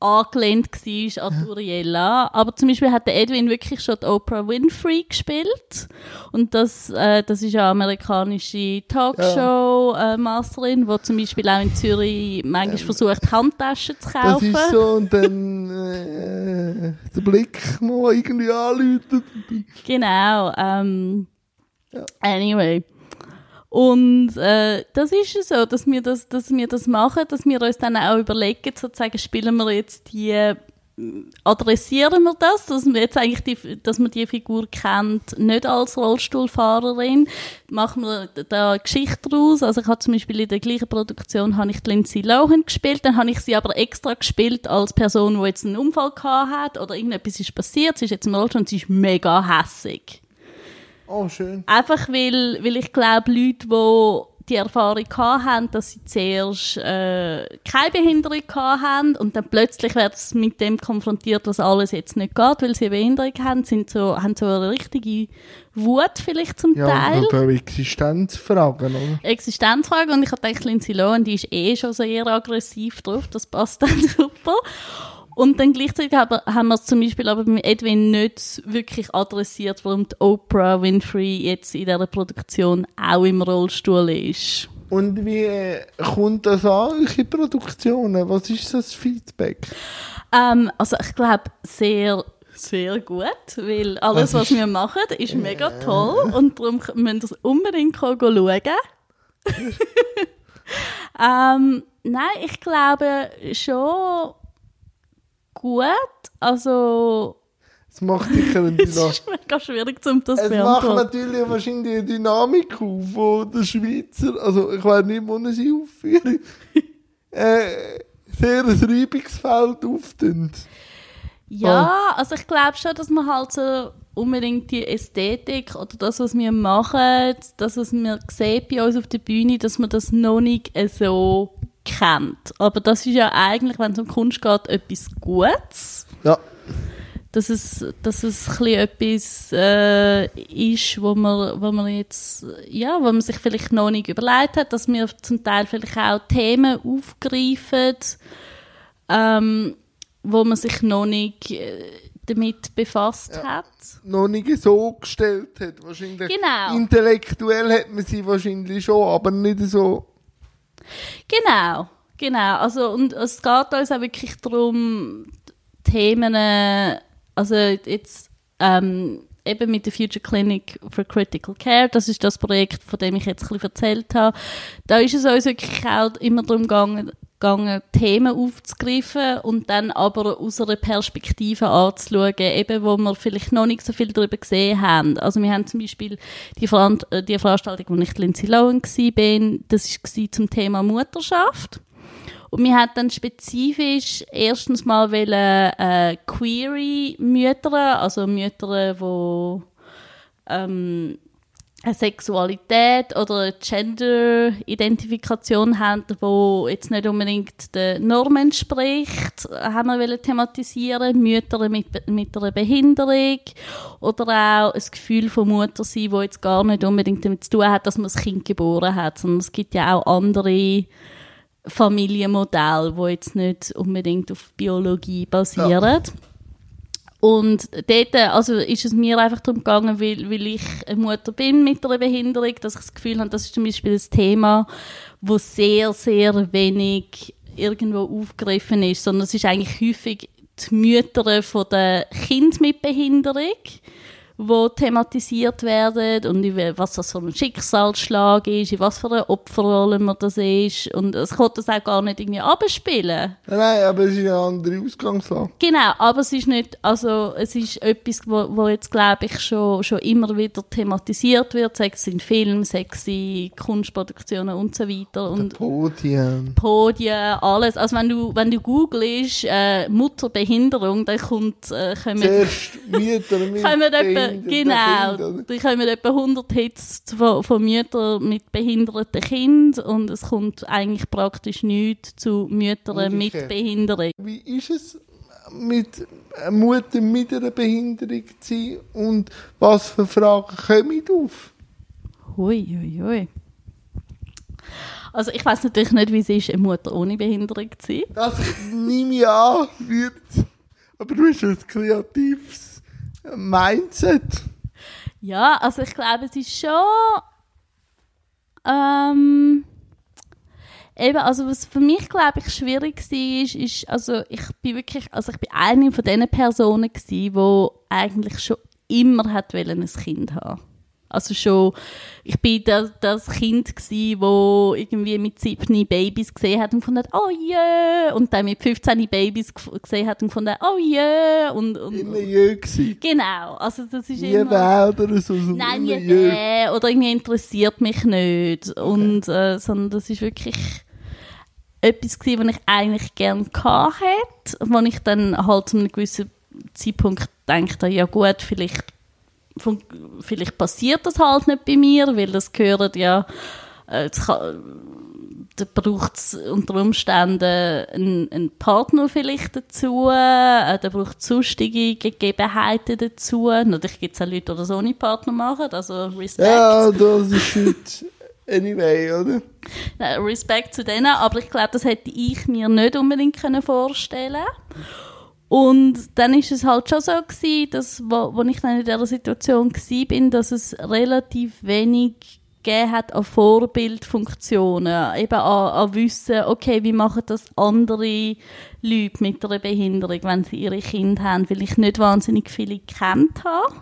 Angelehnt war an die Uriella. Aber zum Beispiel hat der Edwin wirklich schon die Oprah Winfrey gespielt. Und das, äh, das ist eine amerikanische Talkshow-Masterin, die zum Beispiel auch in Zürich manchmal versucht, Handtaschen zu Das kaufen. ist so, und dann äh, der Blick mal irgendwie anläutet. Genau. Ähm, Ja. Anyway. Und äh, das ist es so, dass wir das, dass wir das machen, dass wir uns dann auch überlegen, sozusagen, spielen wir jetzt die, äh, adressieren wir das, dass wir jetzt eigentlich die, dass man die Figur kennt, nicht als Rollstuhlfahrerin, machen wir da eine Geschichte draus. Also ich habe zum Beispiel in der gleichen Produktion habe ich Lindsay Lohan gespielt, dann habe ich sie aber extra gespielt als Person, die jetzt einen Unfall gehabt hat oder irgendetwas ist passiert, sie ist jetzt im Rollstuhl und sie ist mega hässig. Oh, schön. Einfach weil, weil ich glaube, Leute, die die Erfahrung haben, dass sie zuerst äh, keine Behinderung haben und dann plötzlich werden sie mit dem konfrontiert, dass alles jetzt nicht geht, weil sie eine Behinderung haben, sind so, haben so eine richtige Wut vielleicht zum Ja, Teil. auch Existenzfragen, oder? Existenzfrage und ich habe gedacht, Lindsay Lohan, die ist eh schon sehr aggressiv drauf, das passt dann super. Und dann gleichzeitig haben, haben wir es zum Beispiel aber mit Edwin nicht wirklich adressiert, warum die Oprah Winfrey jetzt in dieser Produktion auch im Rollstuhl ist. Und wie äh, kommt das an, eure Produktionen? Was ist das Feedback? Ähm, also ich glaube sehr, sehr gut, weil alles, was wir machen, ist mega toll und darum müsst ihr unbedingt schauen. ähm, nein, ich glaube schon gut. Also Es macht sicher eine es Dynamik. ist mega schwierig, um das zu Es macht natürlich wahrscheinlich eine Dynamik auf, wo der Schweizer, also ich weiß nicht, wo er sie aufführt, äh, sehr ein Reibungsfeld auftun. Ja, also ich glaube schon, dass man halt so unbedingt die Ästhetik oder das, was wir machen, das, was man sieht bei uns auf der Bühne, dass man das noch nicht so kennt. Aber das ist ja eigentlich, wenn es um Kunst geht, etwas Gutes. Ja. Dass es, dass es ein etwas äh, ist, wo man, wo man jetzt, ja, wo man sich vielleicht noch nicht überlegt hat, dass wir zum Teil vielleicht auch Themen aufgreifen, ähm, wo man sich noch nicht äh, damit befasst hat. noch nicht so gestellt hat. Wahrscheinlich Genau. Intellektuell hat man sie wahrscheinlich schon, aber nicht so. Genau, genau. Also, und es geht uns auch wirklich darum, Themen, also jetzt ähm, eben mit der Future Clinic for Critical Care, das ist das Projekt, von dem ich jetzt ein bisschen erzählt habe, da ist es uns wirklich auch immer darum gegangen, gegangen, Themen aufzugreifen und dann aber aus einer Perspektive anzuschauen, eben wo wir vielleicht noch nicht so viel darüber gesehen haben. Also wir haben zum Beispiel die, Veran äh, die Veranstaltung, wo ich Lindsay Lohan war, das war zum Thema Mutterschaft. Und wir haben dann spezifisch erstens mal wollen, äh, Query-Mütter, also Mütter, die ähm, eine Sexualität oder eine Gender-Identifikation haben, wo jetzt nicht unbedingt den Normen entspricht, haben wir thematisieren, Mütter mit, mit einer Behinderung oder auch ein Gefühl von Mutter sein, wo jetzt gar nicht unbedingt damit zu tun hat, dass man das Kind geboren hat, sondern es gibt ja auch andere Familienmodelle, die jetzt nicht unbedingt auf Biologie basieren. Ja. Und dort also ist es mir einfach darum gegangen, weil, weil ich eine Mutter bin mit einer Behinderung, dass ich das Gefühl habe, das ist zum Beispiel ein Thema, wo sehr, sehr wenig irgendwo aufgegriffen ist, sondern es ist eigentlich häufig die Mütter von den Kind mit Behinderung die thematisiert werden und was das für ein Schicksalsschlag ist, in was für eine Opferrolle man das ist und es kann das auch gar nicht irgendwie abspielen. Nein, aber es ist eine andere Ausgangslage. Genau, aber es ist nicht, also es ist etwas, wo, wo jetzt glaube ich schon, schon immer wieder thematisiert wird, sei es in Filmen, sei es in Kunstproduktionen und so weiter. Und Podien. Podien, alles. Also wenn du, wenn du googelst, äh, Mutterbehinderung, dann kommt, äh, kommen, Zuerst Mütter mit kommen genau. Da kommen etwa 100 Hits von, von Müttern mit behinderten Kindern und es kommt eigentlich praktisch nichts zu Müttern mit Behinderung. Wie ist es mit einer Mutter mit einer Behinderung zu sein und was für Fragen kommen auf? Hui, hui, hui. Also ich weiß natürlich nicht, wie es ist, eine Mutter ohne Behinderung zu sein. Das nehme ich an, wird. Aber du bist ein kreatives Mindset? Ja, also ich glaube, es ist schon. Ähm, eben, also was für mich, glaube ich, schwierig war, ist, also ich bin wirklich, also ich bin eine von diesen Personen die eigentlich schon immer hat ein Kind haben also schon, ich bin das, das Kind gsi, wo irgendwie mit 17 Babys gesehen hat und gefunden hat, oh yeah, und dann mit 15 Babys gesehen hat und gefunden hat, oh yeah, und, und immer gsi. Genau, also das ist nie immer... oder so. so Nein, nie weh, oder irgendwie interessiert mich nicht okay. und, äh, sondern das ist wirklich etwas gsi, was ich eigentlich gerne hatte, wo ich dann halt zu einem gewissen Zeitpunkt dachte, ja gut, vielleicht von, vielleicht passiert das halt nicht bei mir, weil das gehört ja, äh, da braucht es unter Umständen einen, einen, Partner vielleicht dazu, äh, da braucht es sonstige Gegebenheiten dazu. Natürlich gibt es auch Leute, die das ohne Partner machen, also Respekt. Ja, das ist halt anyway, oder? Respekt zu denen, aber ich glaube, das hätte ich mir nicht unbedingt vorstellen können. Und dann ist es halt schon so gewesen, dass, wo, wo ich dann in dieser Situation war, bin, dass es relativ wenig gegeben hat an Vorbildfunktionen, eben an, an Wissen, okay, wie machen das andere Leute mit einer Behinderung, wenn sie ihre Kinder haben, weil ich nicht wahnsinnig viele kennt habe.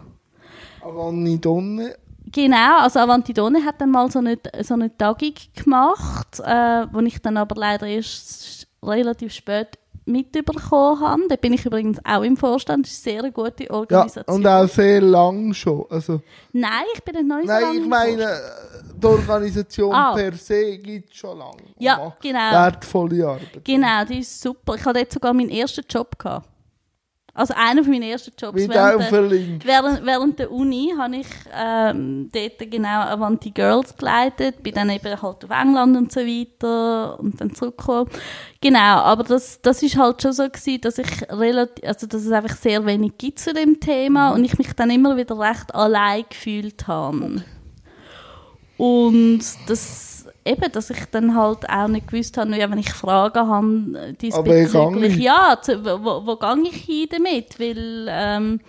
Avanti Donne? Genau, also Avanti Donne hat dann mal so eine, so eine Tagung gemacht, äh, wo ich dann aber leider erst relativ spät mitbekommen habe. Da bin ich übrigens auch im Vorstand. Das ist eine sehr gute Organisation. Ja, und auch sehr lang schon. Also, Nein, ich bin ein neues Nein, ich meine, die Organisation ah. per se gibt es schon lange. Ja, genau. Wertvolle Arbeit. Genau, die ist super. Ich hatte dort sogar meinen ersten Job. Gehabt. Also einer von meinen ersten Jobs während, der, während, während der Uni habe ich ähm, dort genau Avanti Girls geleitet, bin dann eben halt auf England und so weiter und dann zurückgekommen. Genau, aber das, das ist halt schon so gewesen, dass ich relativ, also dass es einfach sehr wenig gibt zu dem Thema mhm. und ich mich dann immer wieder recht allein gefühlt habe. Und das eben, dass ich dann halt auch nicht gewusst habe, ja, wenn ich Fragen habe diesbezüglich, ja, wo, wo gehe ich hin damit? Weil ähm,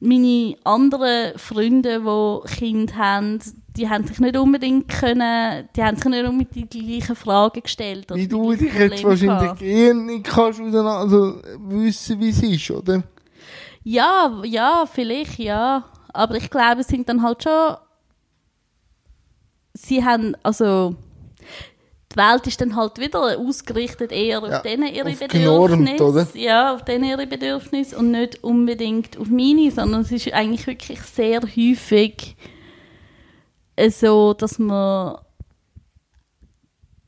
meine anderen Freunde, die Kinder haben, die haben sich nicht unbedingt können, die haben sich nicht unbedingt die gleichen Fragen gestellt. Wie du dich jetzt wahrscheinlich eh nicht kannst also wissen, wie es ist, oder? Ja, ja, vielleicht, ja. Aber ich glaube, es sind dann halt schon sie haben, also die Welt ist dann halt wieder ausgerichtet eher auf ja, denen ihre Bedürfnisse. Ja, auf denen ihre Bedürfnisse und nicht unbedingt auf meine, sondern es ist eigentlich wirklich sehr häufig so, dass man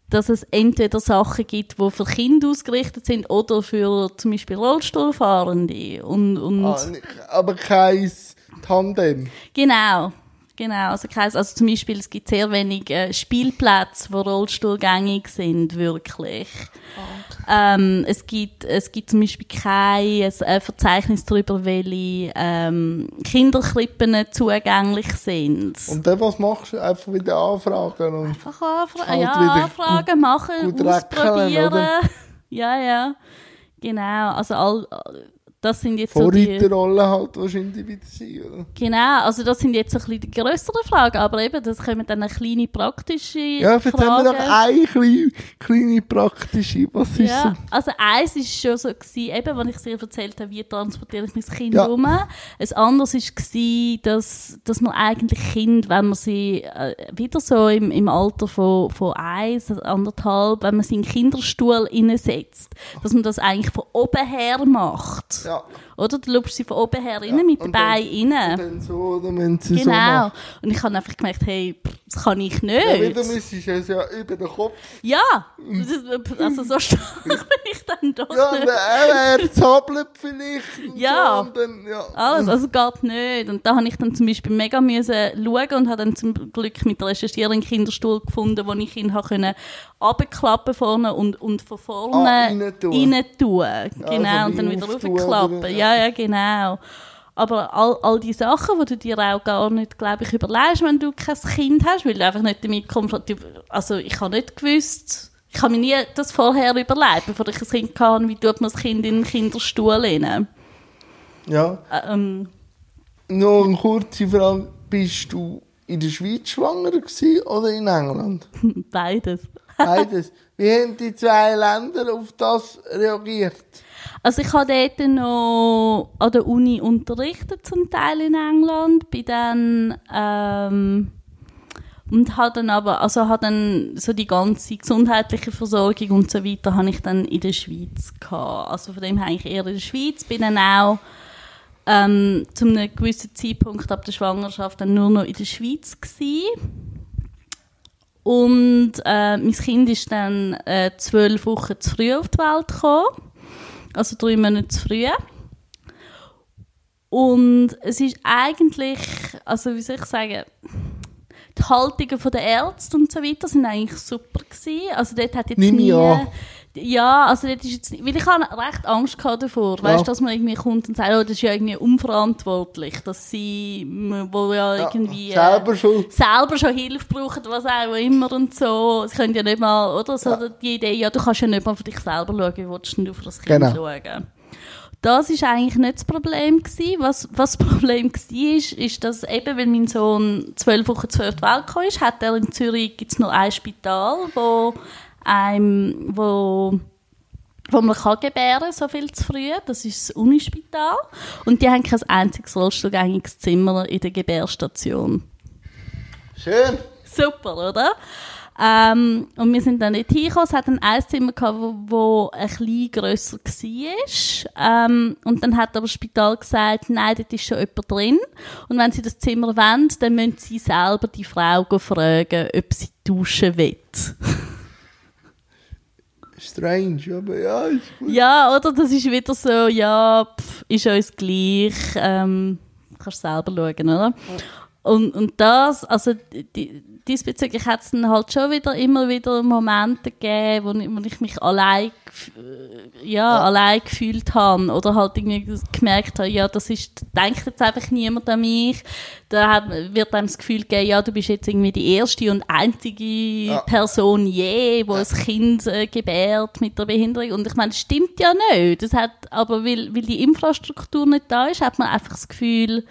dass es entweder Sachen gibt, die für Kinder ausgerichtet sind oder für zum Beispiel Rollstuhlfahrende. Und, und ah, aber kein Tandem. Genau, Genau, also, keins, also zum Beispiel, es gibt sehr wenig äh, Spielplätze, die rollstuhlgängig sind, wirklich. Ähm, es, gibt, es gibt zum Beispiel kein äh, Verzeichnis darüber, welche ähm, Kinderkrippen zugänglich sind. Und dann, was machst du? Einfach wieder anfragen? Und Einfach anfra Halt ja, anfragen, machen, ausprobieren. oder? Ja, ja. Genau, also all, das sind jetzt so die... Vorreiterrolle halt wahrscheinlich wieder sein, oder? Genau, also das sind jetzt ein bisschen die grösseren Fragen, aber eben, das kommen dann eine kleine praktische Ja, jetzt haben wir noch eine kleine, kleine praktische. Was ist Ja, so? also eins war schon so, gewesen, eben, als ich dir erzählt habe, wie transportiere ich mein Kind Ja. um. Ein anderes war, dass, dass man eigentlich Kind, wenn man sie äh, wieder so im, im Alter von, von eins, anderthalb, wenn man sie in den Kinderstuhl hineinsetzt, dass man das eigentlich von oben her macht. Ja. しょう。Oder? Du lupst sie von oben her rein, mit den Beinen rein. Und dann so, oder wenn sie so Genau. macht. Und ich habe einfach gemerkt, hey, das kann ich Ja, weil nicht. du müsstest es ja über den Kopf. Ja, das- also so stark bin ich dann doch Ja, nicht. er, er zappelt vielleicht. Ja. So, dann, ja. Alles, also geht nicht. Und da habe ich dann zum Beispiel mega müssen schauen und habe dann zum Glück mit der Recherchiererin einen Kinderstuhl gefunden, wo ich ihn können abklappen vorne und, und von vorne Ah, rein tun. Genau, also und dann wie wieder raufklappen. oder? Ja, ja, genau. Aber all, all die Sachen, die du dir auch gar nicht, glaube ich, überlegst, wenn du kein Kind hast, weil du einfach nicht damit konfrontiert Also ich habe nicht gewusst, ich habe mir nie das vorher überlegt, bevor ich ein Kind hatte, wie tut man das Kind in den Kinderstuhl rein. ja. Ähm, Noch eine kurze Frage. Bist du in der Schweiz schwanger gewesen oder in England? beides. Beides. Wie haben die zwei Länder auf das reagiert? Also ich habe dort noch an der Uni unterrichtet, zum Teil in England, bin dann ähm, und habe dann aber, also habe dann so die ganze gesundheitliche Versorgung und so weiter, habe ich dann in der Schweiz gehabt. Also von dem her eigentlich eher in der Schweiz, bin dann auch ähm, zu einem gewissen Zeitpunkt ab der Schwangerschaft dann nur noch in der Schweiz gewesen. Und äh, mein Kind ist dann äh, zwölf Wochen zu früh auf die Welt gekommen. Also drei Monate zu früh. Und es ist eigentlich, also wie soll ich sagen, die Haltungen von den Ärzten und so weiter sind eigentlich super gewesen. Also dort hat jetzt nie... Ja, also dort ist jetzt nicht, weil ich habe recht Angst gehabt davor, Ja. weißt, dass man irgendwie kommt und sagt, oh, das ist ja irgendwie unverantwortlich, dass sie, wo ja Ja, irgendwie... äh, selber schon. selber schon Hilfe brauchen, was auch immer und so. Sie können ja nicht mal, oder? So Ja. die Idee, ja, du kannst ja nicht mal für dich selber schauen, wie willst denn du für das Kind Genau. schauen. Das ist eigentlich nicht das Problem gewesen. Was, was das Problem war, ist, ist, dass eben, wenn mein Sohn zwölf Wochen zu früh auf die Welt gekommen ist, hat er in Zürich gibt's nur ein Spital, wo einem, wo wo man kann gebären so viel zu früh. Das ist das Unispital. Und die haben kein einziges rollstuhlgängiges Zimmer in der Gebärstation. Schön. Super, oder? Ähm, und wir sind dann nicht hingekommen. Es hat ein Zimmer gehabt, wo, wo ein bisschen grösser war. Ähm, und dann hat aber das Spital gesagt, nein, dort ist schon jemand drin. Und wenn sie das Zimmer wollen, dann müssen sie selber die Frau fragen, ob sie duschen will. Strange, aber ja, ist gut. ja, oder? Das ist wieder so, ja, pff, ist uns gleich. Ähm, kannst selber schauen, oder? Und, und das, also die, diesbezüglich hat es dann halt schon wieder immer wieder Momente gegeben, wo ich, wo ich mich allein, äh, ja, Ja. allein gefühlt habe oder halt irgendwie gemerkt habe, ja, das ist, denkt jetzt einfach niemand an mich. Da hat, wird einem das Gefühl geben, ja, du bist jetzt irgendwie die erste und einzige Person je, wo ein Kind äh, gebärt mit der Behinderung. Und ich meine, das stimmt ja nicht. Das hat, aber weil, weil die Infrastruktur nicht da ist, hat man einfach das Gefühl,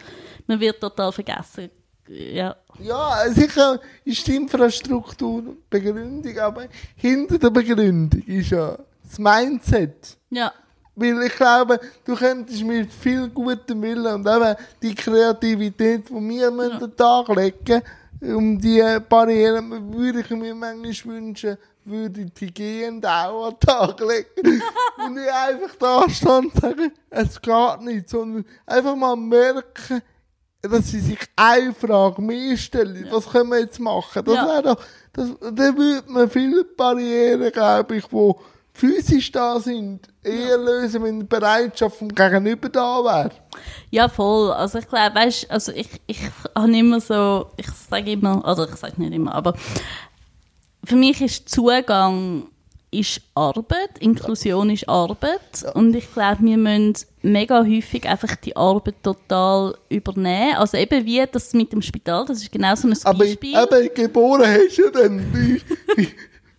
man wird total vergessen. Ja. Ja, sicher ist die Infrastruktur Begründung, aber hinter der Begründung ist ja das Mindset. Ja. Weil ich glaube, du könntest mit viel gutem Willen und eben die Kreativität, die wir an den Tag legen, um die Barrieren, würde ich mir manchmal wünschen, würde die Hygiene auch an den Tag legen. und nicht einfach da stehen und sagen, es geht nicht, sondern einfach mal merken, dass sie sich eine Frage mehr stellen. Was können wir jetzt machen? Das Ja. wäre doch, das, dann würde man viele Barrieren, glaube ich, wo physisch da sind, eher lösen, wenn die Bereitschaft vom Gegenüber da wäre. Ja, voll. Also ich glaube, weißt, also ich, ich habe immer so, ich sage immer, also ich sage nicht immer, aber für mich ist Zugang ist Arbeit, Inklusion ist Arbeit und ich glaube, wir müssen mega häufig einfach die Arbeit total übernehmen. Also eben wie das mit dem Spital, das ist genau so ein Aber Beispiel. eben, geboren hast du ja dann. Wie, wie,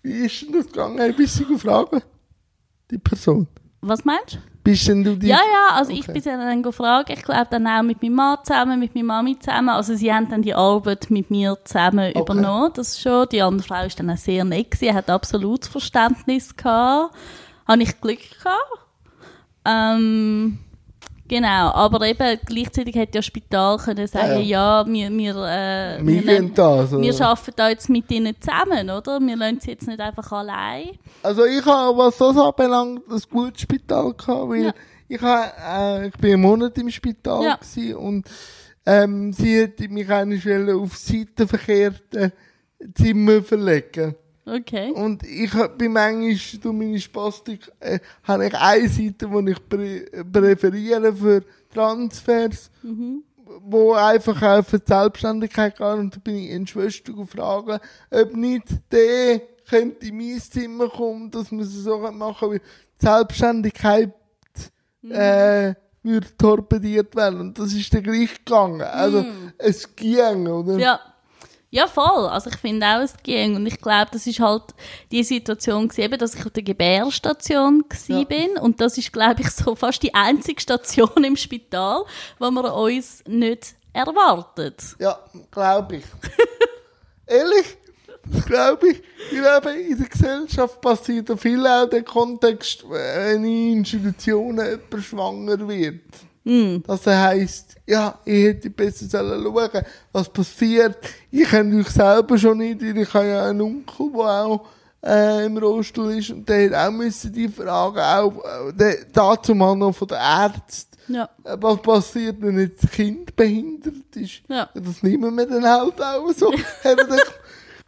wie ist denn das gegangen? Ein bisschen fragen. Die Person. Was meinst du? Bist denn du die? Ja, ja, also ich Okay. bin sie dann gefragt, ich glaube dann auch mit meinem Mann zusammen, mit meiner Mami zusammen, also sie haben dann die Arbeit mit mir zusammen übernommen, das schon. Die andere Frau ist dann auch sehr nett gewesen, hat absolutes Verständnis gehabt. Habe ich Glück gehabt. Ähm, genau, aber eben gleichzeitig hätte ja das Spital können sagen, ja, wir, wir, äh, Wir wir, nehmen- da. So. wir arbeiten da jetzt mit ihnen zusammen, oder? Wir lassen sie jetzt nicht einfach allein. Also ich habe, was das anbelangt, ein gutes Spital gehabt, weil Ja. ich, habe, äh, ich bin einen Monat im Spital Ja. gewesen und ähm, sie hätte mich eigentlich auf seitenverkehrte Zimmer verlegen. Okay. Und ich bin manchmal durch meine Spastik, äh, habe ich eine Seite, die ich prä präferiere für Transfers, wo einfach auch für die Selbstständigkeit geht. Und da bin ich in Schwester gefragt, ob nicht der könnte in mein Zimmer kommen, dass wir es so machen weil die Selbstständigkeit äh, würde torpediert werden. Und das ist dann gleich gegangen. Also, es ging, oder? Ja. Ja, voll. Also ich finde auch, es ging. Und ich glaube, das ist halt die Situation gewesen, eben, dass ich auf der Gebärstation Ja. bin. Und das ist, glaube ich, so fast die einzige Station im Spital, wo man uns nicht erwartet. Ja, glaube ich. Ehrlich? Glaube ich. Ich glaube, in der Gesellschaft passiert viel auch der Kontext, wenn in Institutionen jemand schwanger wird. Dass er heisst, ja, ich hätte besser sollen schauen, was passiert. Ich kenne mich selber schon nicht, weil ich habe ja einen Onkel, der auch äh, im Rollstuhl ist und der hat auch müssen die Fragen, auch äh, dazu mal noch von den Ärzten. Ja. Äh, Was passiert, wenn jetzt das Kind behindert ist? Ja. Das nehmen wir dann halt auch so. Haben wir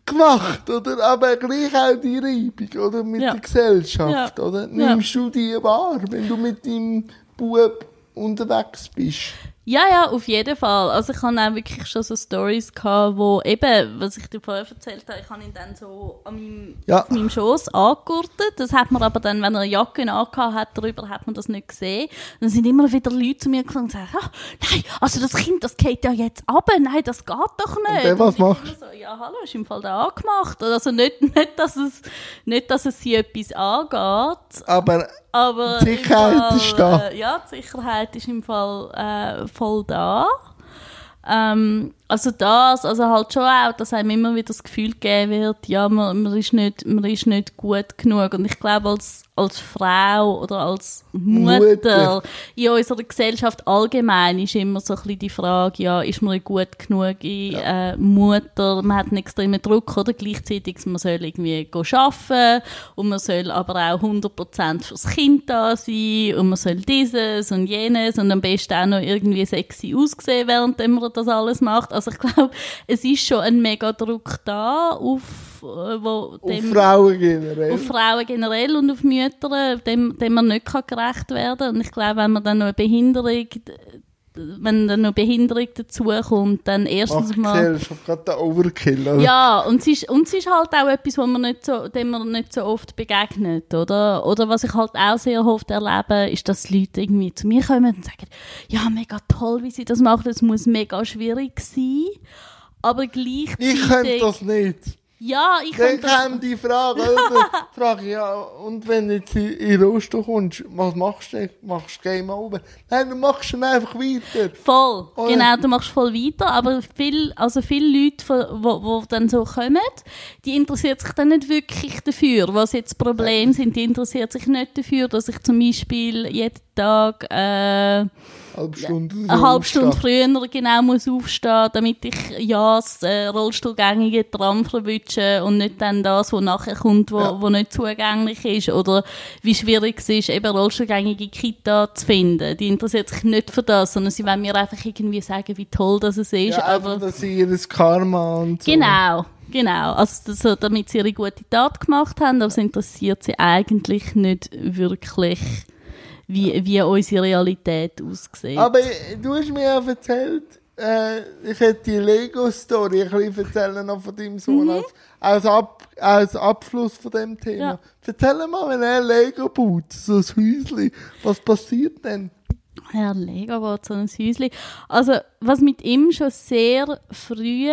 gemacht, oder? Aber gleich auch die Reibung, oder? Mit Ja. der Gesellschaft, oder? Nimmst du die wahr, wenn du mit deinem Bub unterwegs bist? Ja, ja, auf jeden Fall. Also ich hatte auch wirklich schon so Stories gehabt, wo eben, was ich dir vorher erzählt habe, ich habe ihn dann so an meinem, Ja. auf meinem Schoß angegurtet. Das hat man aber dann, wenn er eine Jacke angehabt hat, darüber hat man das nicht gesehen. Dann sind immer wieder Leute zu mir gekommen und sagen, ah, nein, also das Kind, das geht ja jetzt ab, nein, das geht doch nicht. der, was Und ich macht? immer So, ja, hallo, ist im Fall da angemacht. Also nicht, nicht, dass es, nicht, dass es sie etwas angeht, Aber aber Die Sicherheit Fall, ist da. Äh, ja, die Sicherheit ist im Fall äh, voll da. Ähm, also das, also halt schon auch, dass einem immer wieder das Gefühl gegeben wird, ja, man, man, ist, nicht, man ist nicht gut genug. Und ich glaube, als, als Frau oder als Mutter, Mutter. in unserer Gesellschaft allgemein ist immer so ein bisschen die Frage, ja, ist man eine gut genug äh, Mutter? Man hat einen extremen Druck, oder? Gleichzeitig, man soll irgendwie arbeiten und man soll aber auch 100% fürs Kind da sein und man soll dieses und jenes und am besten auch noch irgendwie sexy aussehen, während man das alles macht. Also ich glaube, es ist schon ein mega Druck da auf, äh, wo auf dem Frauen generell. auf Frauen generell und auf Mütter, dem, dem man nicht gerecht werden kann. Und ich glaube, wenn man dann noch eine Behinderung, wenn dann noch Behinderung dazukommt, dann erstens die mal... Gesellschaft gerade den Overkill, oder? Ja, und es, ist, und es ist halt auch etwas, wo man nicht so, dem man nicht so oft begegnet, oder? Oder was ich halt auch sehr oft erlebe, ist, dass Leute irgendwie zu mir kommen und sagen, ja, mega toll, wie sie das machen, es muss mega schwierig sein, aber gleichzeitig... Ich könnte das nicht. Ja, ich Dann kam die Frage, oder? Frage, ja, und wenn du jetzt in in den Rosto kommst, was machst du? Machst du Game Over? Nein, du machst dann einfach weiter. Voll, Oder? genau, du machst voll weiter, aber viel, also viele Leute, die wo, wo dann so kommen, die interessiert sich dann nicht wirklich dafür, was jetzt Probleme sind, die interessiert sich nicht dafür, dass ich zum Beispiel jeden Tag äh, Halbe Stunde. eine halbe Stunde früher genau muss aufstehen, damit ich ja das äh, rollstuhlgängige Tram verwünsche und nicht dann das, was nachher kommt, wo, Ja. wo nicht zugänglich ist oder wie schwierig es ist, eben rollstuhlgängige Kita zu finden. Die interessiert sich nicht für das, sondern sie wollen mir einfach irgendwie sagen, wie toll das es ist. Ja, aber einfach, dass sie ihr Karma und so. Genau, Genau, also das, damit sie ihre gute Tat gemacht haben, aber es interessiert sie eigentlich nicht wirklich, wie, wie unsere Realität aussieht. Aber äh, du hast mir ja erzählt, äh, ich hätte die Lego-Story ein bisschen erzählen noch von deinem Sohn als, als, Ab, als Abschluss von dem Thema. Ja. Erzähl mal, wenn er Lego baut, so ein Häuschen, was passiert denn? Herr Legobot, so ein Häuschen. Also, was mit ihm schon sehr früh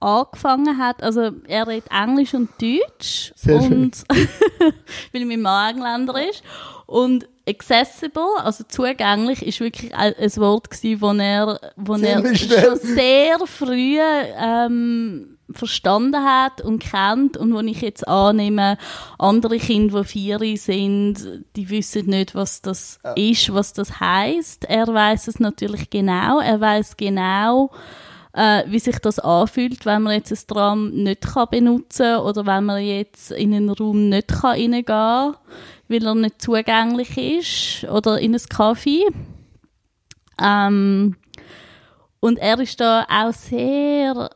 angefangen hat, also er redet Englisch und Deutsch. Sehr schön. und weil mein Mann Engländer ist. Und accessible, also zugänglich, ist wirklich ein, Wort gewesen, wo er, wo er schon sehr früh ähm, verstanden hat und kennt und wo ich jetzt annehme, andere Kinder, die vier sind, die wissen nicht, was das ist, was das heißt. Er weiß es natürlich genau. Er weiß genau, äh, wie sich das anfühlt, wenn man jetzt ein Tram nicht kann benutzen oder wenn man jetzt in einen Raum nicht kann reingehen kann, weil er nicht zugänglich ist oder in ein Café. Ähm, und er ist da auch sehr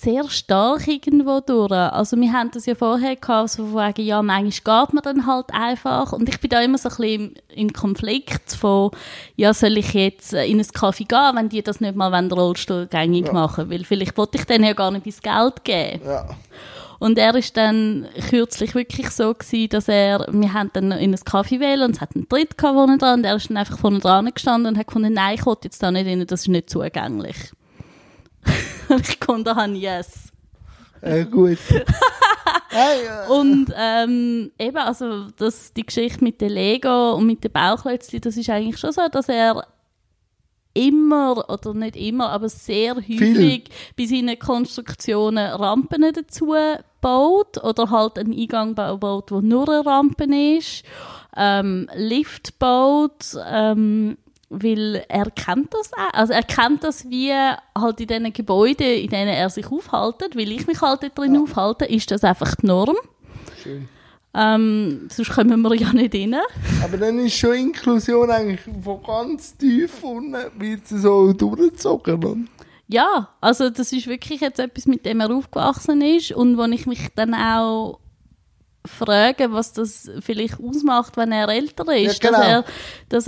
sehr stark irgendwo durch. Also wir haben das ja vorher gehabt, so von wegen, ja, manchmal geht man dann halt einfach und ich bin da immer so ein bisschen im, Konflikt von, ja, soll ich jetzt in ein Café gehen, wenn die das nicht mal wenn der Rollstuhl gängig Ja. machen, weil vielleicht wollte ich denen ja gar nicht bis Geld geben. Ja. Und er ist dann kürzlich wirklich so gewesen, dass er, wir haben dann in ein Kaffee wählen und es hat einen Dritt gehabt vorne dran und er ist dann einfach vorne dran gestanden und hat gefunden, nein, ich will jetzt da nicht rein, das ist nicht zugänglich. Und ich konnte haben, yes. Äh, gut. Und ähm, eben, also das, die Geschichte mit den Lego und mit den Bauklötzchen, das ist eigentlich schon so, dass er immer, oder nicht immer, aber sehr häufig bei seinen Konstruktionen Rampen dazu baut oder halt einen Eingang ba- baut, wo nur eine Rampe ist, ähm, Lift baut, ähm, weil er kennt das auch. Also er kennt das wie halt in diesen Gebäuden, in denen er sich aufhaltet, weil ich mich halt drin aufhalte, ist das einfach die Norm. schön. Ähm, sonst kommen wir ja nicht rein. Aber dann ist schon Inklusion eigentlich von ganz tief unten, wird sie so durchgezogen. oder? Ja, also das ist wirklich jetzt etwas, mit dem er aufgewachsen ist und wo ich mich dann auch frage, was das vielleicht ausmacht, wenn er älter ist. Ja, genau. dass er,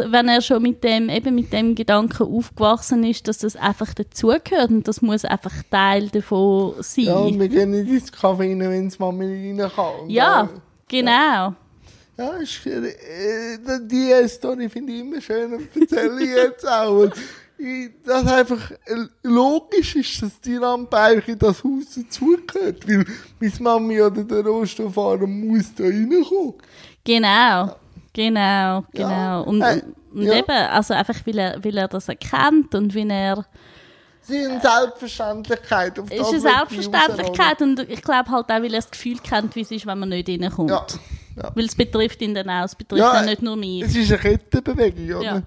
dass, wenn er schon mit dem, eben mit dem Gedanken aufgewachsen ist, dass das einfach dazugehört und das muss einfach Teil davon sein. Ja, und wir gehen nicht ins Kaffee rein, wenn es Mami rein kann. Ja, genau. Ja, ist, äh, die Story finde ich immer schön und erzähle ich jetzt auch. Dass einfach äh, logisch ist, dass die eigentlich in das Haus dazugehört, weil meine Mami oder der Rohstofffahrer muss da reinkommen. Genau, genau, genau. Ja. Und, Hey, und ja. eben, also einfach, weil er, weil er das erkennt und wie er... Es ist eine Selbstverständlichkeit. Auf Es das ist eine Selbstverständlichkeit und ich glaube halt auch, weil er das Gefühl kennt, wie es ist, wenn man nicht reinkommt. Ja, ja. Weil es betrifft ihn dann auch, es betrifft Ja, dann nicht nur mich. Es ist eine Kettenbewegung, oder? Ja.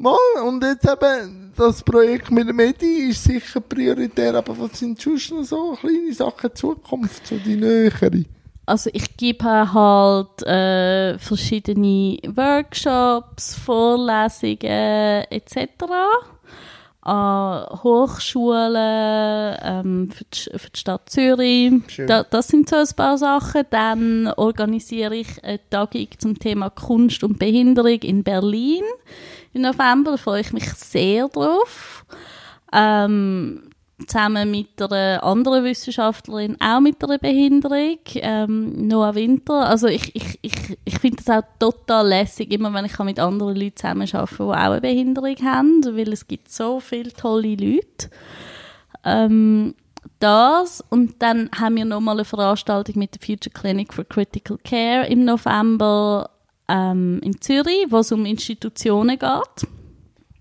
Mal, und jetzt eben, das Projekt mit dem Medi ist sicher prioritär, aber was sind sonst noch so kleine Sachen Zukunft, so die nähere? Also ich gebe halt äh, verschiedene Workshops, Vorlesungen etc. an Hochschulen ähm, für, die, für die Stadt Zürich. Da, das sind so ein paar Sachen. Dann organisiere ich eine Tagung zum Thema Kunst und Behinderung in Berlin im November. Da freue ich mich sehr drauf. Ähm, zusammen mit einer anderen Wissenschaftlerin, auch mit einer Behinderung, ähm, Noah Winter. Also ich, ich, ich, ich finde das auch total lässig, immer wenn ich mit anderen Leuten zusammenarbeite, die auch eine Behinderung haben, weil es gibt so viele tolle Leute. Ähm, das und dann haben wir nochmal eine Veranstaltung mit der Future Clinic for Critical Care im November ähm, in Zürich, wo es um Institutionen geht.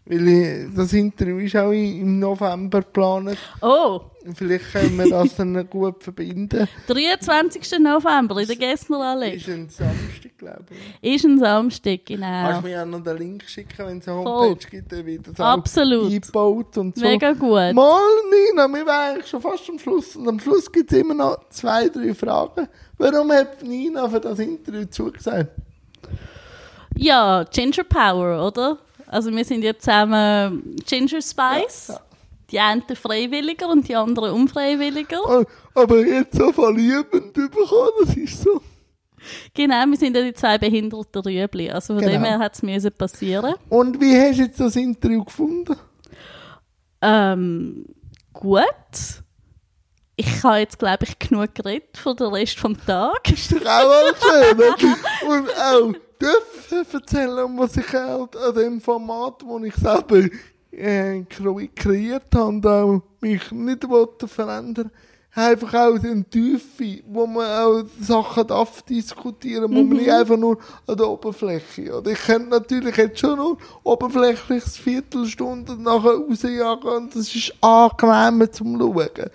Weil das Interview ist auch im November geplant. Oh, Vielleicht können wir das dann gut verbinden. 23. November in der Gessnerallee. Ist ein Samstag, glaube ich. Ist ein Samstag, Kannst genau. du mir auch noch den Link schicken, wenn es eine Voll. Homepage gibt, dann wird das Absolut. eingebaut und so. Mega gut. Mal, Nina, wir waren eigentlich schon fast am Schluss. Und am Schluss gibt es immer noch zwei, drei Fragen. Warum hat Nina für das Interview zugesagt? Ja, Ginger Power, oder? Also wir sind ja zusammen Ginger Spice. Ja, Die einen freiwilliger und die anderen unfreiwilliger. Aber jetzt so verliebend bekommen, das ist so. Genau, wir sind ja die zwei behinderten Rüebli. Also von Genau. dem her hat es passieren. Und wie hast du jetzt das Interview gefunden? Ähm, gut. Ich habe jetzt, glaube ich, genug geredet für den Rest vom Tag. Ist doch auch mal schön? Und auch dürfen erzählen, was ich halt an dem Format, das ich selber äh, kre- kreiert habe und auch mich nicht wollte verändern einfach auch den Tiefe, wo man auch Sachen darf diskutieren, wo man nicht einfach nur an der Oberfläche. Oder ich könnte natürlich jetzt schon nur oberflächliches Viertelstunde nachher rausjagen und das ist angenehmer zum Schauen.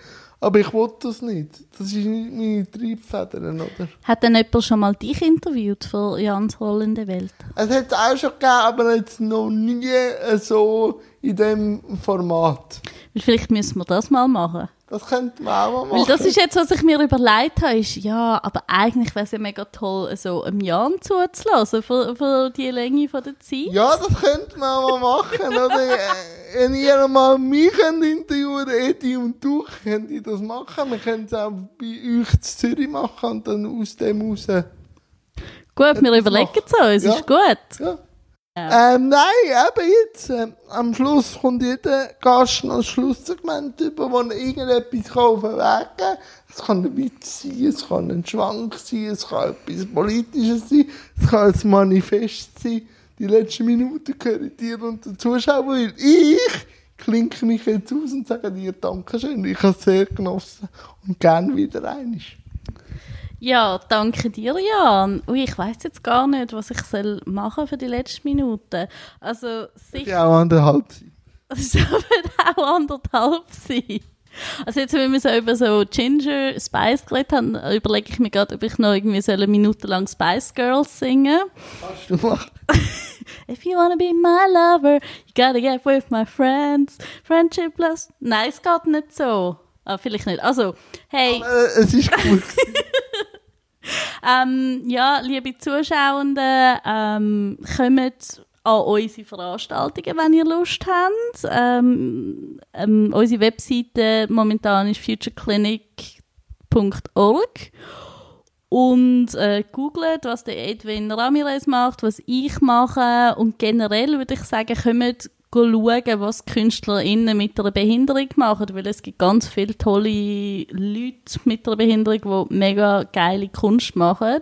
Aber ich wollte das nicht. Das ist nicht meine Triebfedern, oder? Hat denn jemand schon mal dich interviewt für Jans rollende Welt? Es hat es auch schon gegeben, aber jetzt noch nie so in dem Format. Weil vielleicht müssen wir das mal machen. Das könnte man auch mal machen. Weil das ist jetzt, was ich mir überlegt habe, ist, ja, aber eigentlich wäre es ja mega toll, so einem Jan zuzulassen für, für die Länge von der Zeit. ja, das könnte man auch mal machen. Oder? Äh, Wenn ihr mal mich interviewen Edi und du, könnt ihr das machen. Wir können es auch bei euch in Zürich machen und dann aus dem raus. Gut, wir überlegen es uns, Ja. ist gut. Ja. Ja. Ähm, nein, eben jetzt. ähm, am Schluss kommt jeder Gast noch ein Schlusssegment über, wo er irgendetwas geben kann. Es kann ein Witz sein, es kann ein Schwank sein, es kann etwas Politisches sein, es kann ein Manifest sein. Die letzten Minuten gehören dir und den Zuschauern, weil ich klinke mich jetzt aus und sage dir Dankeschön. Ich habe es sehr genossen und gerne wieder einmal. Ja, danke dir, Jan. Ui, ich weiß jetzt gar nicht, was ich soll machen für die letzten Minuten. Also sicher, Ja, auch anderthalb sein. es wird auch anderthalb sein. Also jetzt, wenn wir so über so Ginger Spice geredet haben, überlege ich mir gerade, ob ich noch irgendwie so eine Minute lang Spice Girls singen Kannst du machen? If you wanna be my lover, you gotta get with my friends. Friendship plus... Nein, es geht nicht so. Ah, vielleicht nicht. Also, hey, Äh, es ist gut. ähm, ja, liebe Zuschauenden, ähm, kommt an unsere Veranstaltungen, wenn ihr Lust habt. Ähm, ähm, unsere Webseite momentan ist futureclinic.org und äh, googelt, was der Edwin Ramirez macht, was ich mache und generell würde ich sagen, kommt schauen, was KünstlerInnen mit einer Behinderung machen, weil es gibt ganz viele tolle Leute mit einer Behinderung, die mega geile Kunst machen,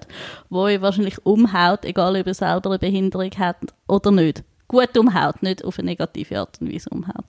die euch wahrscheinlich umhaut, egal ob ihr selber eine Behinderung habt oder nicht. Gut umhaut, nicht auf eine negative Art und Weise umhaut.